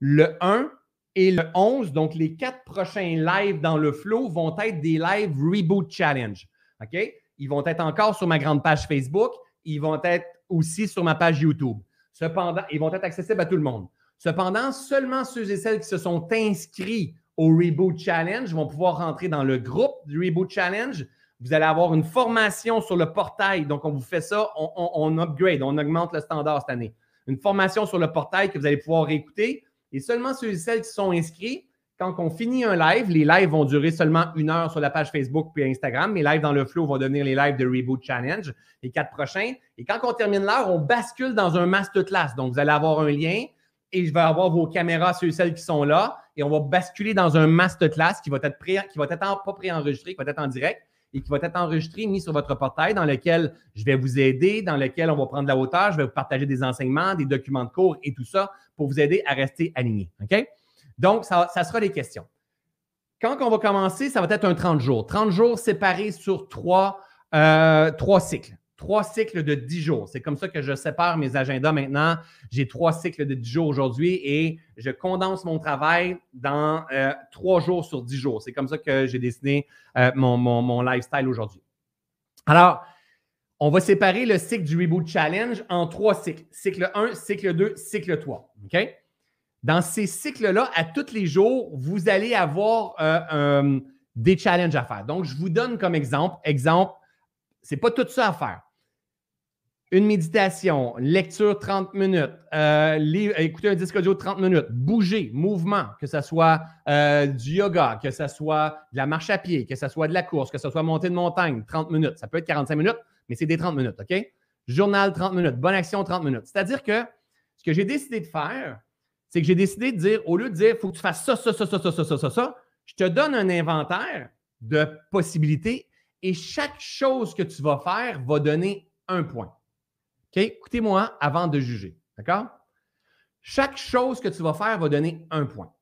le 1 et le 11. Donc, les quatre prochains lives dans le flow vont être des lives Reboot Challenge. OK? Ils vont être encore sur ma grande page Facebook. Ils vont être aussi sur ma page YouTube. Cependant, ils vont être accessibles à tout le monde. Cependant, seulement ceux et celles qui se sont inscrits au Reboot Challenge vont pouvoir rentrer dans le groupe du Reboot Challenge. Vous allez avoir une formation sur le portail. Donc, on vous fait ça, on, upgrade, on augmente le standard cette année. Une formation sur le portail que vous allez pouvoir écouter. Et seulement ceux et celles qui sont inscrits, quand on finit un live, les lives vont durer seulement une heure sur la page Facebook puis Instagram. Mes lives dans le flow vont devenir les lives de Reboot Challenge, les quatre prochains. Et quand on termine l'heure, on bascule dans un masterclass. Donc, vous allez avoir un lien et je vais avoir vos caméras, ceux et celles qui sont là. Et on va basculer dans un masterclass qui va être, pré, qui va être pas préenregistré, qui va être en direct et qui va être enregistré, mis sur votre portail, dans lequel je vais vous aider, dans lequel on va prendre la hauteur, je vais vous partager des enseignements, des documents de cours et tout ça pour vous aider à rester aligné. OK? Donc, ça, sera les questions. Quand on va commencer, ça va être un 30 jours. 30 jours séparés sur trois, euh, trois cycles. Trois cycles de 10 jours. C'est comme ça que je sépare mes agendas maintenant. J'ai trois cycles de 10 jours aujourd'hui et je condense mon travail dans euh, trois jours sur 10 jours. C'est comme ça que j'ai dessiné euh, mon, mon, mon lifestyle aujourd'hui. Alors, on va séparer le cycle du Reboot Challenge en trois cycles. Cycle 1, cycle 2, cycle 3. OK? Dans ces cycles-là, à tous les jours, vous allez avoir euh, des challenges à faire. Donc, je vous donne comme exemple, exemple, c'est pas tout ça à faire. Une méditation, lecture 30 minutes, euh, écouter un disque audio 30 minutes, bouger, mouvement, que ce soit du yoga, que ce soit de la marche à pied, que ce soit de la course, que ce soit monter de montagne, 30 minutes. Ça peut être 45 minutes, mais c'est des 30 minutes, OK? Journal 30 minutes, bonne action 30 minutes. C'est-à-dire que ce que j'ai décidé de faire, c'est que j'ai décidé de dire, au lieu de dire, il faut que tu fasses ça, ça, ça, ça, ça, ça, ça, ça, ça, je te donne un inventaire de possibilités et chaque chose que tu vas faire va donner un point. Écoutez-moi avant de juger. D'accord? Chaque chose que tu vas faire va donner un point.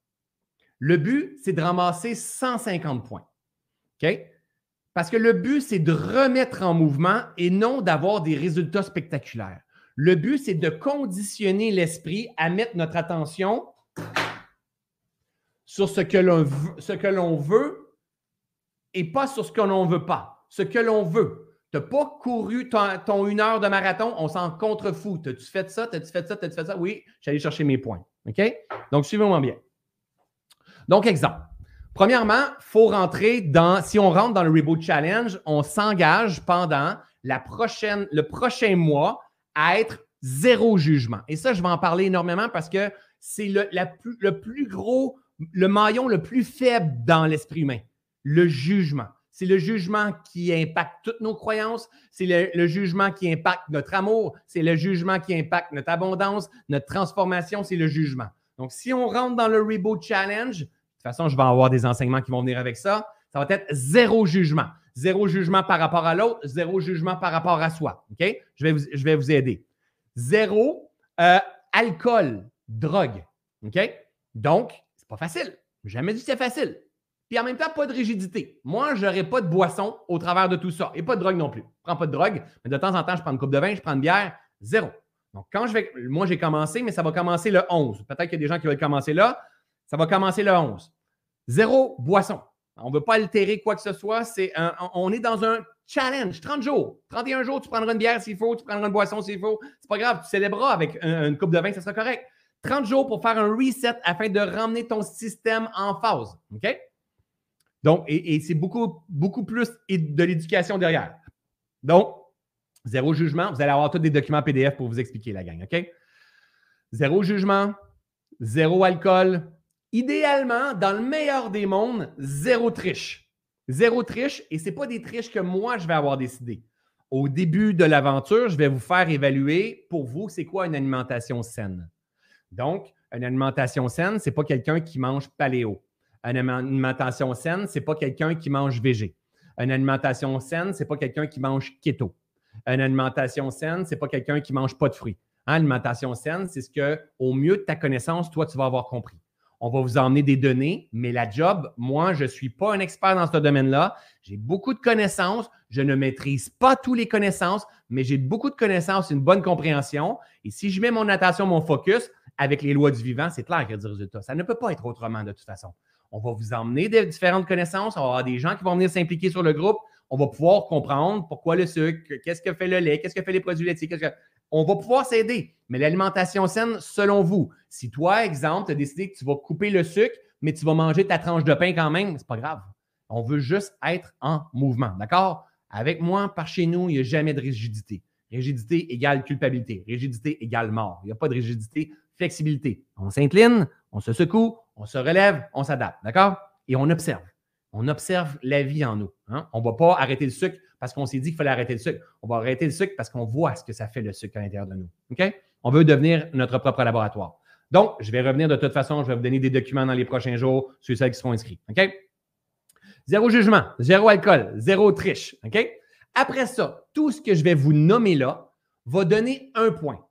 Le but, c'est de ramasser 150 points. Parce que le but, c'est de remettre en mouvement et non d'avoir des résultats spectaculaires. Le but, c'est de conditionner l'esprit à mettre notre attention sur ce que l'on veut et pas sur ce que l'on ne veut pas. Ce que l'on veut. Tu n'as pas couru ton, une heure de marathon, on s'en contrefou. T'as-tu fait ça? T'as-tu fait ça? T'as-tu fait ça? Oui, j'allais chercher mes points. OK? Donc, suivez-moi bien. Donc, exemple. Premièrement, il faut rentrer dans, si on rentre dans le Reboot Challenge, on s'engage pendant la prochaine, le prochain mois à être zéro jugement. Et ça, je vais en parler énormément parce que c'est le, le plus gros, le maillon le plus faible dans l'esprit humain, le jugement. C'est le jugement qui impacte toutes nos croyances, c'est le, jugement qui impacte notre amour, c'est le jugement qui impacte notre abondance, notre transformation, c'est le jugement. Donc, si on rentre dans le Reboot Challenge, de toute façon, je vais avoir des enseignements qui vont venir avec ça, ça va être zéro jugement. Zéro jugement par rapport à l'autre, zéro jugement par rapport à soi. OK? Je vais vous, aider. Zéro euh, alcool, drogue. OK? Donc, c'est pas facile. Jamais dit que c'est facile. Puis en même temps, pas de rigidité. Moi, je n'aurai pas de boisson au travers de tout ça. Et pas de drogue non plus. Je ne prends pas de drogue, mais de temps en temps, je prends une coupe de vin, je prends une bière. Zéro. Donc, quand je vais. Moi, j'ai commencé, mais ça va commencer le 11. Peut-être qu'il y a des gens qui veulent commencer là. Ça va commencer le 11. Zéro boisson. On ne veut pas altérer quoi que ce soit. On est dans un challenge, 30 jours. 31 jours, tu prendras une bière s'il faut, tu prendras une boisson s'il faut. C'est pas grave, tu célébreras avec une coupe de vin, ça sera correct. 30 jours pour faire un reset afin de ramener ton système en phase. OK? Donc, et, c'est beaucoup, beaucoup plus de l'éducation derrière. Donc, zéro jugement. Vous allez avoir tous des documents PDF pour vous expliquer la gang. OK? zéro jugement, zéro alcool. Idéalement, dans le meilleur des mondes, zéro triche. Zéro triche, et ce n'est pas des triches que moi, je vais avoir décidé. Au début de l'aventure, je vais vous faire évaluer pour vous, c'est quoi une alimentation saine. Donc, une alimentation saine, ce n'est pas quelqu'un qui mange paléo. Une alimentation saine, ce n'est pas quelqu'un qui mange végé. Une alimentation saine, ce n'est pas quelqu'un qui mange keto. Une alimentation saine, ce n'est pas quelqu'un qui mange pas de fruits. Hein, l'alimentation saine, c'est ce que, au mieux de ta connaissance, toi, tu vas avoir compris. On va vous emmener des données, mais la job, moi, je ne suis pas un expert dans ce domaine-là. J'ai beaucoup de connaissances. Je ne maîtrise pas toutes les connaissances, mais j'ai beaucoup de connaissances, une bonne compréhension. Et si je mets mon attention, mon focus avec les lois du vivant, c'est clair qu'il y a du résultat. Ça ne peut pas être autrement de toute façon. On va vous emmener des différentes connaissances. On va avoir des gens qui vont venir s'impliquer sur le groupe. On va pouvoir comprendre pourquoi le sucre, qu'est-ce que fait le lait, qu'est-ce que fait les produits laitiers, que on va pouvoir s'aider. Mais l'alimentation saine, selon vous, si toi, exemple, tu as décidé que tu vas couper le sucre, mais tu vas manger ta tranche de pain quand même, c'est pas grave. On veut juste être en mouvement. D'accord? Avec moi, par chez nous, il n'y a jamais de rigidité. Rigidité égale culpabilité. Rigidité égale mort. Il n'y a pas de rigidité, flexibilité. On s'incline, on se secoue, on se relève, on s'adapte. D'accord? Et on observe. On observe la vie en nous. Hein? On ne va pas arrêter le sucre parce qu'on s'est dit qu'il fallait arrêter le sucre. On va arrêter le sucre parce qu'on voit ce que ça fait le sucre à l'intérieur de nous. OK? On veut devenir notre propre laboratoire. Donc, je vais revenir de toute façon, je vais vous donner des documents dans les prochains jours sur ceux qui seront inscrits. OK? Zéro jugement, zéro alcool, zéro triche. OK? Après ça, tout ce que je vais vous nommer là va donner un point.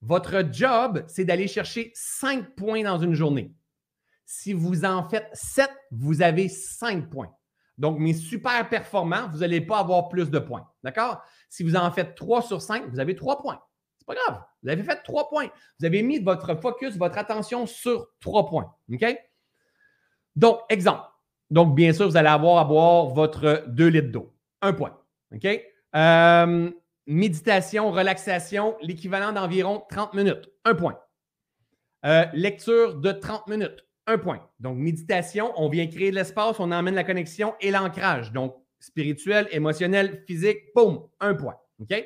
Votre job, c'est d'aller chercher cinq points dans une journée. Si vous en faites sept, vous avez cinq points. Donc, mes super performants, vous n'allez pas avoir plus de points. D'accord? Si vous en faites 3 sur 5, vous avez 3 points. C'est pas grave. Vous avez fait 3 points. Vous avez mis votre focus, votre attention sur 3 points. OK? Donc, exemple. Donc, bien sûr, vous allez avoir à boire votre 2 litres d'eau. Un point. OK? Euh, méditation, relaxation, l'équivalent d'environ 30 minutes. Un point. Euh, lecture de 30 minutes un point. Donc, méditation, on vient créer de l'espace, on emmène la connexion et l'ancrage. Donc, spirituel, émotionnel, physique, boum, un point. OK?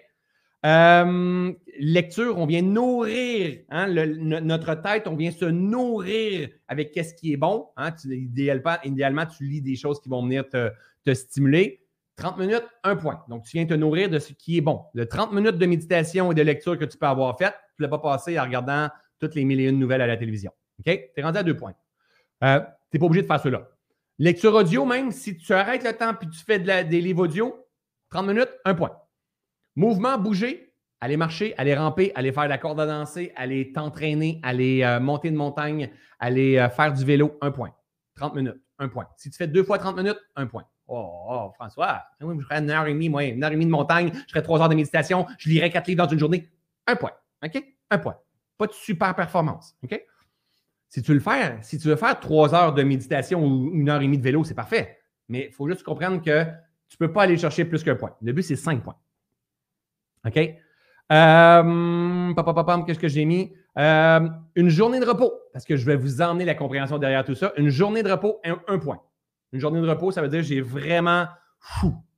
Euh, lecture, on vient nourrir hein, notre tête, on vient se nourrir avec qu'est-ce qui est bon. Hein, idéalement, tu lis des choses qui vont venir te, stimuler. 30 minutes, un point. Donc, tu viens te nourrir de ce qui est bon. Le 30 minutes de méditation et de lecture que tu peux avoir fait, tu ne l'as pas passé en regardant toutes les milliers de nouvelles à la télévision. OK? Tu es rendu à deux points. Euh, tu n'es pas obligé de faire cela. Lecture audio, même, si tu arrêtes le temps puis tu fais des livres audio, 30 minutes, un point. Mouvement, bouger, aller marcher, aller ramper, aller faire la corde à danser, aller t'entraîner, aller euh, monter une montagne, aller euh, faire du vélo, un point. 30 minutes, un point. Si tu fais deux fois 30 minutes, un point. Oh, oh François, je ferais une heure et demie, une heure et demie de montagne, je ferais trois heures de méditation, je lirais quatre livres dans une journée. Un point. OK? Un point. Pas de super performance. OK? Si tu veux le faire, si tu veux faire trois heures de méditation ou une heure et demie de vélo, c'est parfait. Mais il faut juste comprendre que tu ne peux pas aller chercher plus qu'un point. Le but, c'est cinq points. OK? Euh, Qu'est-ce que j'ai mis? Euh, une journée de repos, parce que je vais vous emmener la compréhension derrière tout ça. Une journée de repos, un, point. Une journée de repos, ça veut dire j'ai vraiment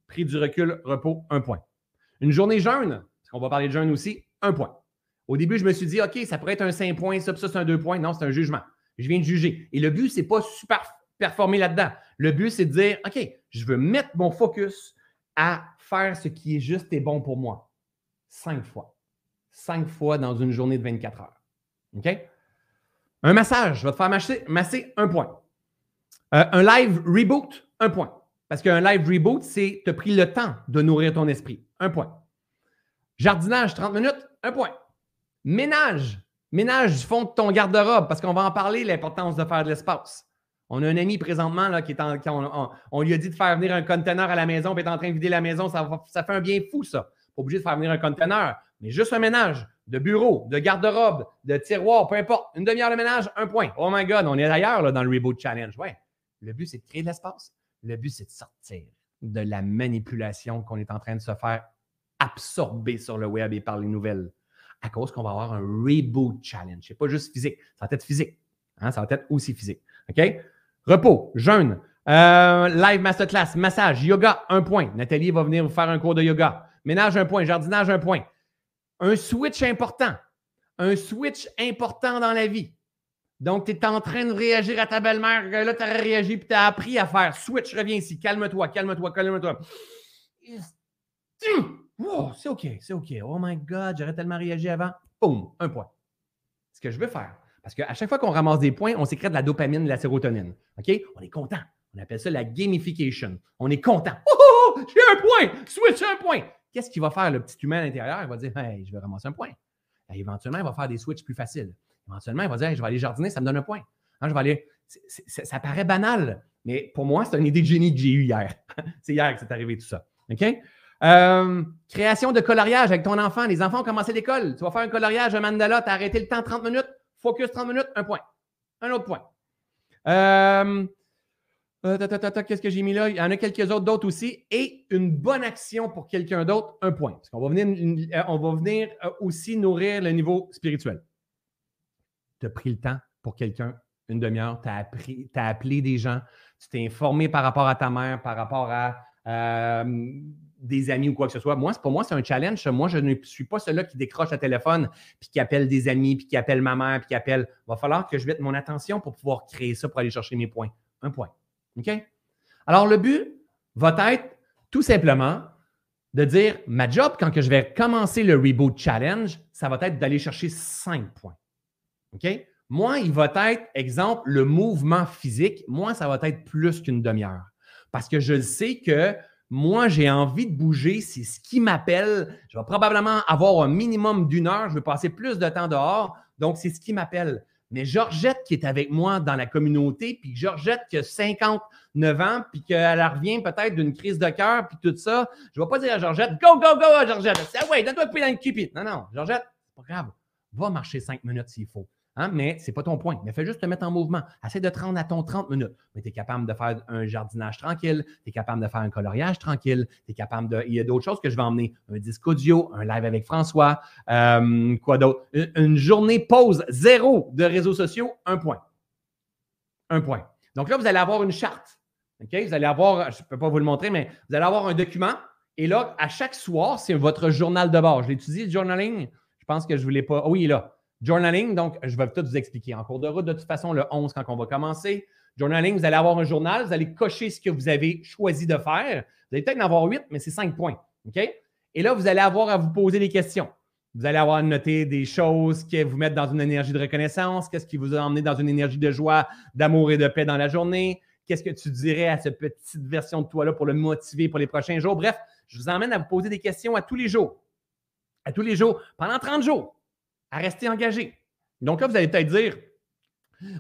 pris du recul, repos, un point. Une journée jeûne, parce qu'on va parler de jeûne aussi, un point. Au début, je me suis dit, OK, ça pourrait être un 5 points, ça, ça c'est un 2 points. Non, c'est un jugement. Je viens de juger. Et le but, ce n'est pas super performer là-dedans. Le but, c'est de dire, OK, je veux mettre mon focus à faire ce qui est juste et bon pour moi. Cinq fois. Cinq fois dans une journée de 24 heures. OK? Un massage, je vais te faire masser, masser un point. Euh, un live reboot, un point. Parce qu'un live reboot, c'est tu as pris le temps de nourrir ton esprit. Un point. Jardinage, 30 minutes, un point. Ménage. Ménage du fond de ton garde-robe, parce qu'on va en parler, l'importance de faire de l'espace. On a un ami présentement là, qui est en. on, lui a dit de faire venir un conteneur à la maison, puis est en train de vider la maison. Ça, ça fait un bien fou, ça. Pas obligé de faire venir un conteneur, mais juste un ménage de bureau, de garde-robe, de tiroir, peu importe. Une demi-heure de ménage, un point. Oh my God, on est ailleurs dans le Reboot Challenge. Ouais. Le but, c'est de créer de l'espace. Le but, c'est de sortir de la manipulation qu'on est en train de se faire absorber sur le web et par les nouvelles à cause qu'on va avoir un reboot challenge. C'est pas juste physique, ça va être physique. Hein, ça va être aussi physique. OK? Repos, jeûne, euh, live masterclass, massage, yoga, un point. Nathalie va venir vous faire un cours de yoga. Ménage, un point. Jardinage, un point. Un switch important. un switch important dans la vie. Donc, tu es en train de réagir à ta belle-mère. Là, tu as réagi puis tu as appris à faire switch, reviens ici, calme-toi, calme-toi, calme-toi. C'est OK, c'est OK. Oh my God, j'aurais tellement réagi avant. Boum, un point. Ce que je veux faire. Parce qu'à chaque fois qu'on ramasse des points, on sécrète de la dopamine, de la sérotonine. OK? On est content. On appelle ça la gamification. On est content. Oh, oh, oh j'ai un point! Switch un point! Qu'est-ce qu'il va faire le petit humain à l'intérieur? Il va dire Hey, je vais ramasser un point. Et éventuellement, il va faire des switches plus faciles. Éventuellement, il va dire Je vais aller jardiner, ça me donne un point. Hein, je vais aller. ça paraît banal, mais pour moi, c'est une idée de génie que j'ai eue hier. c'est hier que c'est arrivé tout ça. OK? Euh, création de coloriage avec ton enfant. Les enfants ont commencé l'école. Tu vas faire un coloriage, un mandala, tu as arrêté le temps 30 minutes, focus 30 minutes, un point. Un autre point. Euh, euh, qu'est-ce que j'ai mis là? Il y en a quelques autres d'autres aussi. Et une bonne action pour quelqu'un d'autre, un point. Parce qu'on va venir, on va venir aussi nourrir le niveau spirituel. Tu as pris le temps pour quelqu'un, une demi-heure, tu as, as, appelé des gens, tu t'es informé par rapport à ta mère, par rapport à des amis ou quoi que ce soit. Moi, pour moi, c'est un challenge. Moi, je ne suis pas celui-là qui décroche le téléphone, puis qui appelle des amis, puis qui appelle ma mère, puis qui appelle. Il va falloir que je mette mon attention pour pouvoir créer ça, pour aller chercher mes points. Un point. OK? Alors, le but va être tout simplement de dire ma job, quand je vais commencer le Reboot Challenge, ça va être d'aller chercher cinq points. OK? Moi, il va être, exemple, le mouvement physique. Moi, ça va être plus qu'une demi-heure. Parce que je sais que moi, j'ai envie de bouger, c'est ce qui m'appelle. Je vais probablement avoir un minimum d'une heure, je vais passer plus de temps dehors, donc c'est ce qui m'appelle. Mais Georgette qui est avec moi dans la communauté, puis Georgette qui a 59 ans, puis qu'elle revient peut-être d'une crise de cœur, puis tout ça, je ne vais pas dire à Georgette, go, go, go, Georgette, c'est ouais, donne-toi le dans le cupid. Non, non, Georgette, c'est pas grave, va marcher cinq minutes s'il faut. Hein, mais ce n'est pas ton point. Mais fais juste te mettre en mouvement. Essaie de te rendre à ton 30 minutes. Mais tu es capable de faire un jardinage tranquille, tu es capable de faire un coloriage tranquille, tu es capable de. Il y a d'autres choses que je vais emmener. Un disque audio, un live avec François, euh, quoi d'autre? Une, journée pause, zéro de réseaux sociaux, un point. Un point. Donc là, vous allez avoir une charte. OK? Vous allez avoir, je ne peux pas vous le montrer, mais vous allez avoir un document. Et là, à chaque soir, c'est votre journal de bord. Je l'étudie, le journaling? Je pense que je ne voulais pas. Oh, oui, il est là. Journaling, donc, je vais tout vous expliquer en cours de route. De toute façon, le 11, quand on va commencer. Journaling, vous allez avoir un journal, vous allez cocher ce que vous avez choisi de faire. Vous allez peut-être en avoir 8, mais c'est 5 points. OK? Et là, vous allez avoir à vous poser des questions. Vous allez avoir à noter des choses qui vous mettent dans une énergie de reconnaissance. Qu'est-ce qui vous a emmené dans une énergie de joie, d'amour et de paix dans la journée? Qu'est-ce que tu dirais à cette petite version de toi-là pour le motiver pour les prochains jours? Bref, je vous emmène à vous poser des questions à tous les jours. À tous les jours, pendant 30 jours à rester engagé. Donc là, vous allez peut-être dire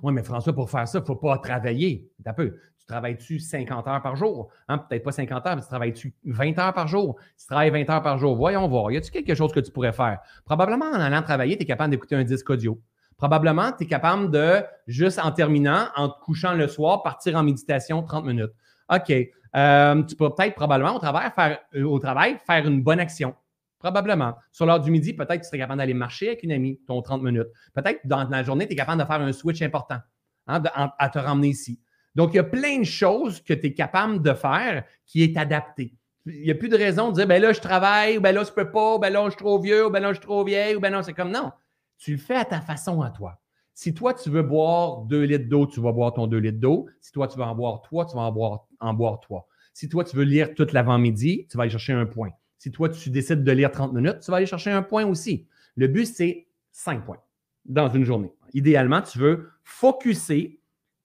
Oui, mais François, pour faire ça, il ne faut pas travailler. Peu. Tu travailles-tu 50 heures par jour? Hein? Peut-être pas 50 heures, mais tu travailles-tu 20 heures par jour? Tu travailles 20 heures par jour, voyons voir. Y a-t-il quelque chose que tu pourrais faire? Probablement en allant travailler, tu es capable d'écouter un disque audio. Probablement, tu es capable de, juste en terminant, en te couchant le soir, partir en méditation 30 minutes. OK. Euh, tu peux peut-être probablement euh, au travail faire une bonne action. Probablement. Sur l'heure du midi, peut-être que tu serais capable d'aller marcher avec une amie, ton 30 minutes. Peut-être dans la journée, tu es capable de faire un switch important hein, à te ramener ici. Donc, il y a plein de choses que tu es capable de faire qui est adapté. Il n'y a plus de raison de dire, ben là, je travaille, ou ben là, je ne peux pas, ou ben là, je suis trop vieux, ou ben là, je suis trop vieille, ou ben non, c'est comme non. Tu le fais à ta façon à toi. Si toi, tu veux boire deux litres d'eau, tu vas boire ton deux litres d'eau. Si toi, tu veux en boire trois, tu vas en boire, en boire trois. Si toi, tu veux lire toute l'avant-midi, tu vas aller chercher un point. Si toi, tu décides de lire 30 minutes, tu vas aller chercher un point aussi. Le but, c'est 5 points dans une journée. Idéalement, tu veux focuser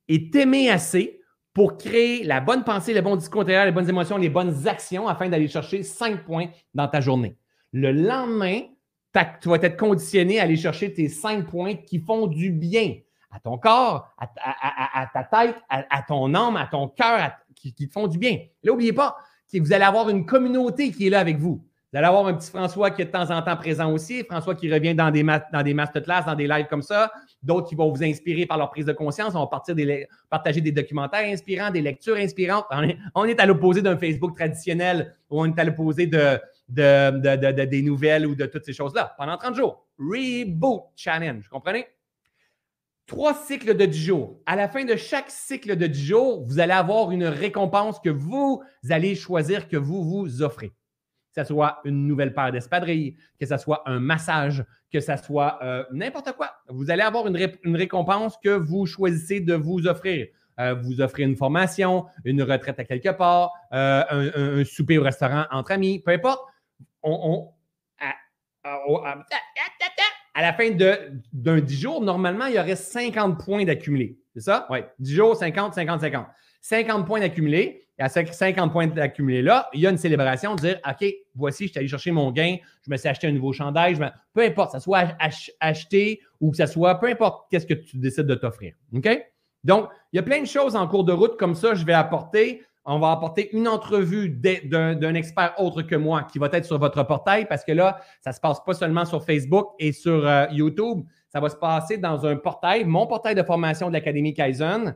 et t'aimer assez pour créer la bonne pensée, le bon discours intérieur, les bonnes émotions, les bonnes actions afin d'aller chercher 5 points dans ta journée. Le lendemain, tu vas être conditionné à aller chercher tes 5 points qui font du bien à ton corps, à, ta tête, à, ton âme, à ton cœur, qui, qui, te font du bien. Là, n'oubliez pas, vous allez avoir une communauté qui est là avec vous. Vous allez avoir un petit François qui est de temps en temps présent aussi, François qui revient dans des, dans des masterclass, dans des lives comme ça, d'autres qui vont vous inspirer par leur prise de conscience, vont partir des, partager des documentaires inspirants, des lectures inspirantes. On est, à l'opposé d'un Facebook traditionnel où on est à l'opposé de, des nouvelles ou de toutes ces choses-là. Pendant 30 jours, Reboot Challenge, vous comprenez? Trois cycles de 10 jours. À la fin de chaque cycle de 10 jours, vous allez avoir une récompense que vous allez choisir, que vous vous offrez. que ce soit une nouvelle paire d'espadrilles, que ce soit un massage, que ce soit euh, n'importe quoi. Vous allez avoir une, récompense que vous choisissez de vous offrir. Euh, vous offrez une formation, une retraite à quelque part, euh, un, souper au restaurant entre amis, peu importe. On, la fin d'un 10 jours, normalement, il y aurait 50 points d'accumulés. C'est ça? Oui. 10 jours, 50, 50, 50. 50 points d'accumulés. Et à 50 points d'accumulés là, il y a une célébration de dire OK, voici, je suis allé chercher mon gain, je me suis acheté un nouveau chandail, peu importe, que ça soit acheté ou que ça soit, peu importe qu'est-ce que tu décides de t'offrir. OK? Donc, il y a plein de choses en cours de route comme ça, je vais apporter. On va apporter une entrevue d'un expert autre que moi qui va être sur votre portail parce que là, ça ne se passe pas seulement sur Facebook et sur euh, YouTube. Ça va se passer dans un portail, mon portail de formation de l'Académie Kaizen.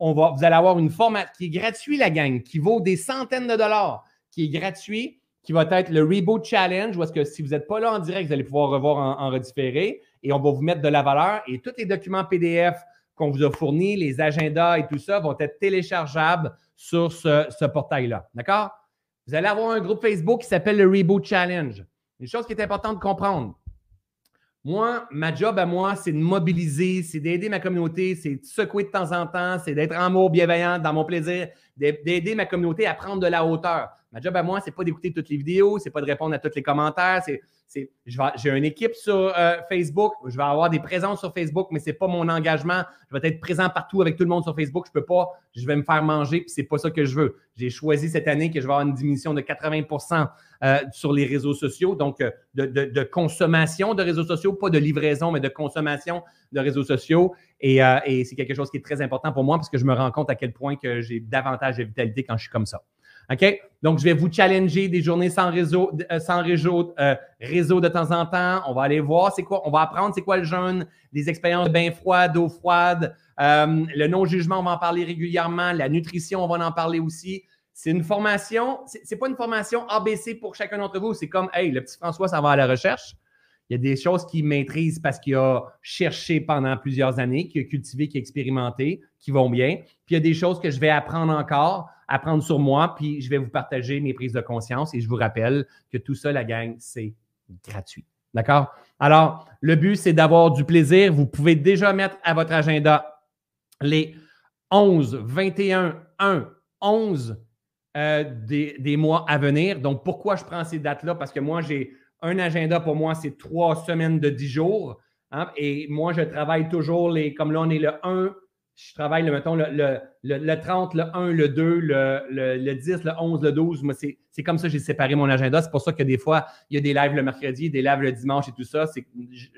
On va, vous allez avoir une formation qui est gratuit, la gang, qui vaut des centaines de dollars, qui est gratuit, qui va être le Reboot Challenge, est-ce que si vous n'êtes pas là en direct, vous allez pouvoir revoir en, en redifféré et on va vous mettre de la valeur et tous les documents PDF qu'on vous a fournis, les agendas et tout ça vont être téléchargeables sur ce, portail-là. D'accord? Vous allez avoir un groupe Facebook qui s'appelle le Reboot Challenge. Une chose qui est importante de comprendre. Moi, ma job à moi, c'est de mobiliser, c'est d'aider ma communauté, c'est de secouer de temps en temps, c'est d'être en amour, bienveillant, dans mon plaisir, d'aider ma communauté à prendre de la hauteur. Ma job à moi, c'est pas d'écouter toutes les vidéos, c'est pas de répondre à tous les commentaires, c'est j'ai une équipe sur euh, Facebook, je vais avoir des présences sur Facebook, mais ce n'est pas mon engagement. Je vais être présent partout avec tout le monde sur Facebook. Je ne peux pas, je vais me faire manger, puis ce n'est pas ça que je veux. J'ai choisi cette année que je vais avoir une diminution de 80% euh, sur les réseaux sociaux, donc euh, de, consommation de réseaux sociaux, pas de livraison, mais de consommation de réseaux sociaux. Et, et c'est quelque chose qui est très important pour moi parce que je me rends compte à quel point que j'ai davantage de vitalité quand je suis comme ça. OK? Donc, je vais vous challenger des journées sans réseau, euh, sans réseau, euh, réseau de temps en temps. On va aller voir c'est quoi, on va apprendre c'est quoi le jeûne, des expériences de bain froid, d'eau froide. Euh, le non-jugement, on va en parler régulièrement. La nutrition, on va en parler aussi. C'est une formation, c'est pas une formation ABC pour chacun d'entre vous. C'est comme, hey, le petit François, ça va à la recherche. Il y a des choses qu'il maîtrise parce qu'il a cherché pendant plusieurs années, qu'il a cultivé, qu'il a expérimenté, qui vont bien. Puis il y a des choses que je vais apprendre encore apprendre sur moi, puis je vais vous partager mes prises de conscience et je vous rappelle que tout ça, la gang, c'est gratuit. D'accord? Alors, le but, c'est d'avoir du plaisir. Vous pouvez déjà mettre à votre agenda les 11, 21, 1, 11 des, des, mois à venir. Donc, pourquoi je prends ces dates-là? Parce que moi, j'ai un agenda pour moi, c'est trois semaines de 10 jours. Hein, et moi, je travaille toujours les, comme là, on est le 1, je travaille, le, mettons, le, le, 30, le 1, le 2, le, 10, le 11, le 12. Moi, c'est comme ça que j'ai séparé mon agenda. C'est pour ça que des fois, il y a des lives le mercredi, des lives le dimanche et tout ça. C'est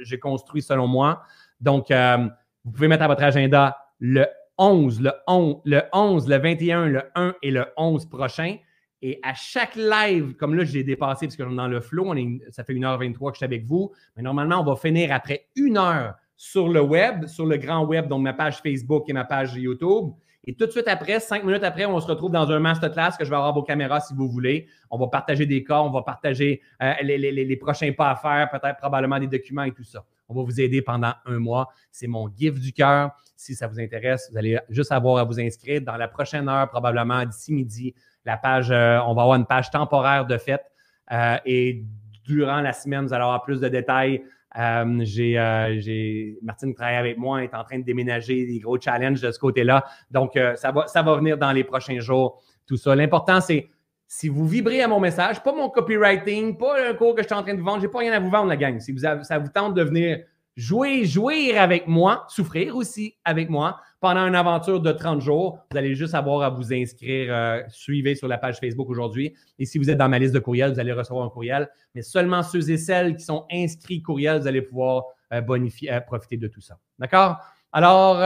j'ai construit selon moi. Donc, euh, vous pouvez mettre à votre agenda le 11, le 11, le 11, le 21, le 1 et le 11 prochain. Et à chaque live, comme là, j'ai dépassé parce que dans le flow, on est, ça fait 1h23 que je suis avec vous. Mais normalement, on va finir après une heure sur le web, sur le grand web, donc ma page Facebook et ma page YouTube. Et tout de suite après, cinq minutes après, on se retrouve dans un masterclass que je vais avoir vos caméras si vous voulez. On va partager des cas, on va partager euh, les, prochains pas à faire, peut-être probablement des documents et tout ça. On va vous aider pendant un mois. C'est mon gift du cœur. Si ça vous intéresse, vous allez juste avoir à vous inscrire. Dans la prochaine heure, probablement d'ici midi, la page, euh, on va avoir une page temporaire de fête. Euh, et durant la semaine, vous allez avoir plus de détails euh, euh, j'ai, Martine travaille avec moi, est en train de déménager des gros challenges de ce côté-là. Donc, ça, va, ça va venir dans les prochains jours, tout ça. L'important, c'est si vous vibrez à mon message, pas mon copywriting, pas un cours que je suis en train de vendre, j'ai pas rien à vous vendre, la gang. Si vous ça vous tente de venir jouer, jouer avec moi, souffrir aussi avec moi, pendant une aventure de 30 jours. Vous allez juste avoir à vous inscrire. Euh, suivez sur la page Facebook aujourd'hui. Et si vous êtes dans ma liste de courriels, vous allez recevoir un courriel. Mais seulement ceux et celles qui sont inscrits courriel, vous allez pouvoir euh, bonifier, euh, profiter de tout ça. D'accord? Alors,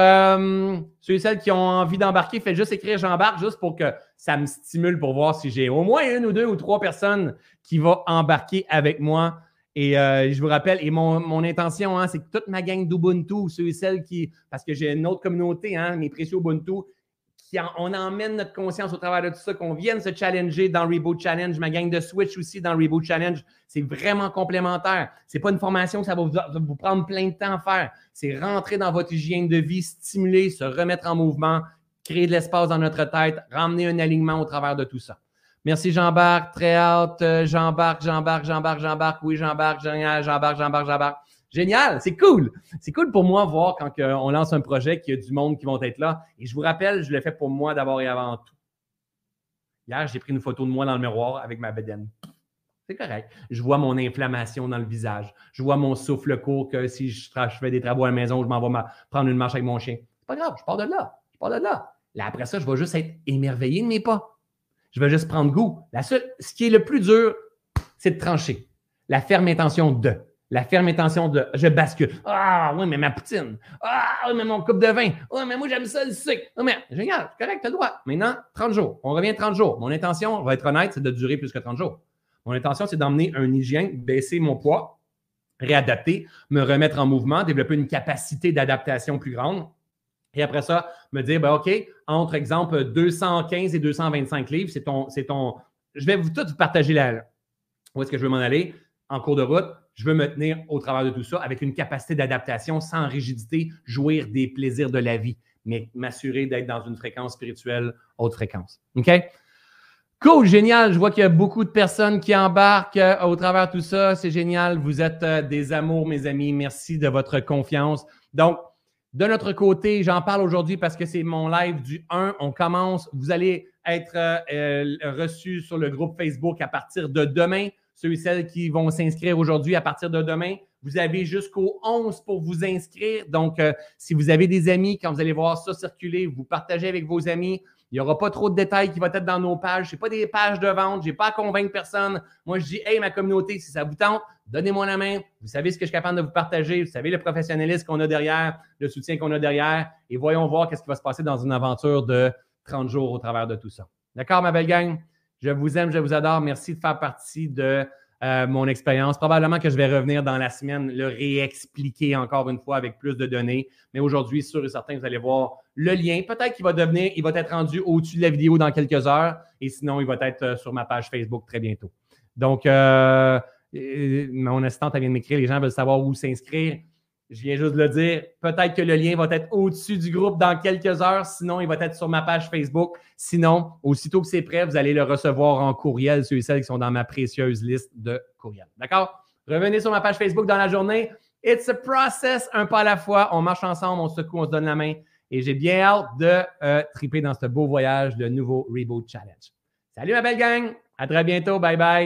ceux et celles qui ont envie d'embarquer, faites juste écrire j'embarque juste pour que ça me stimule pour voir si j'ai au moins une ou deux ou trois personnes qui vont embarquer avec moi et euh, je vous rappelle, et mon, intention, hein, c'est que toute ma gang d'Ubuntu, ceux et celles qui, parce que j'ai une autre communauté, hein, mes précieux Ubuntu, qui on emmène notre conscience au travers de tout ça, qu'on vienne se challenger dans Reboot Challenge, ma gang de Switch aussi dans Reboot Challenge. C'est vraiment complémentaire. C'est pas une formation ça va vous, prendre plein de temps à faire. C'est rentrer dans votre hygiène de vie, stimuler, se remettre en mouvement, créer de l'espace dans notre tête, ramener un alignement au travers de tout ça. Merci Jean-Barc, très hâte. Euh, Jean-Barc, Jean-Barc, Jean-Barc, Jean-Barc. Oui, Jean-Barc, génial, Jean-Barc, Jean-Barc, Jean-Barc. Génial, c'est cool. C'est cool pour moi voir quand on lance un projet qu'il y a du monde qui vont être là. Et je vous rappelle, je l'ai fait pour moi d'abord et avant tout. Hier, j'ai pris une photo de moi dans le miroir avec ma bedaine. C'est correct. Je vois mon inflammation dans le visage. Je vois mon souffle court que si je, fais des travaux à la maison, je m'en vais prendre une marche avec mon chien. C'est pas grave, je pars de là. Je pars de là. Là, après ça, je vais juste être émerveillé de mes pas. Je vais juste prendre goût. La seule, ce qui est le plus dur, c'est de trancher. La ferme intention de. La ferme intention de je bascule. Ah oui, mais ma poutine. Ah oui, mais mon coupe de vin. Ah, mais moi j'aime ça le sucre. Ah, mais génial, correct, tu as le droit. Maintenant, 30 jours. On revient 30 jours. Mon intention, on va être honnête, c'est de durer plus que 30 jours. Mon intention, c'est d'emmener un hygiène, baisser mon poids, réadapter, me remettre en mouvement, développer une capacité d'adaptation plus grande. Et après ça, me dire, ben, OK, entre exemple 215 et 225 livres, c'est ton, c'est ton. Je vais vous tout partager là. Où est-ce que je veux m'en aller? En cours de route, je veux me tenir au travers de tout ça avec une capacité d'adaptation sans rigidité, jouir des plaisirs de la vie, mais m'assurer d'être dans une fréquence spirituelle haute fréquence. OK? Cool, génial. Je vois qu'il y a beaucoup de personnes qui embarquent euh, au travers de tout ça. C'est génial. Vous êtes euh, des amours, mes amis. Merci de votre confiance. Donc, de notre côté, j'en parle aujourd'hui parce que c'est mon live du 1. On commence. Vous allez être euh, reçus sur le groupe Facebook à partir de demain. Ceux et celles qui vont s'inscrire aujourd'hui à partir de demain, vous avez jusqu'au 11 pour vous inscrire. Donc, si vous avez des amis, quand vous allez voir ça circuler, vous partagez avec vos amis. Il n'y aura pas trop de détails qui vont être dans nos pages. Ce pas des pages de vente. Je n'ai pas à convaincre personne. Moi, je dis, hey, ma communauté, si ça vous tente, donnez-moi la main. Vous savez ce que je suis capable de vous partager. Vous savez le professionnalisme qu'on a derrière, le soutien qu'on a derrière. Et voyons voir qu'est-ce qui va se passer dans une aventure de 30 jours au travers de tout ça. D'accord, ma belle gang? Je vous aime, je vous adore. Merci de faire partie de euh, mon expérience. Probablement que je vais revenir dans la semaine, le réexpliquer encore une fois avec plus de données. Mais aujourd'hui, sûr et certain, vous allez voir le lien. Peut-être qu'il va devenir, il va être rendu au-dessus de la vidéo dans quelques heures. Et sinon, il va être euh, sur ma page Facebook très bientôt. Donc, euh, mon assistante vient de m'écrire, les gens veulent savoir où s'inscrire. Je viens juste de le dire. Peut-être que le lien va être au-dessus du groupe dans quelques heures. Sinon, il va être sur ma page Facebook. Sinon, aussitôt que c'est prêt, vous allez le recevoir en courriel, ceux et celles qui sont dans ma précieuse liste de courriels. D'accord? Revenez sur ma page Facebook dans la journée. It's a process, un pas à la fois. On marche ensemble, on se secoue, on se donne la main. Et j'ai bien hâte de euh, triper dans ce beau voyage, le nouveau Reboot Challenge. Salut ma belle gang! À très bientôt. Bye bye.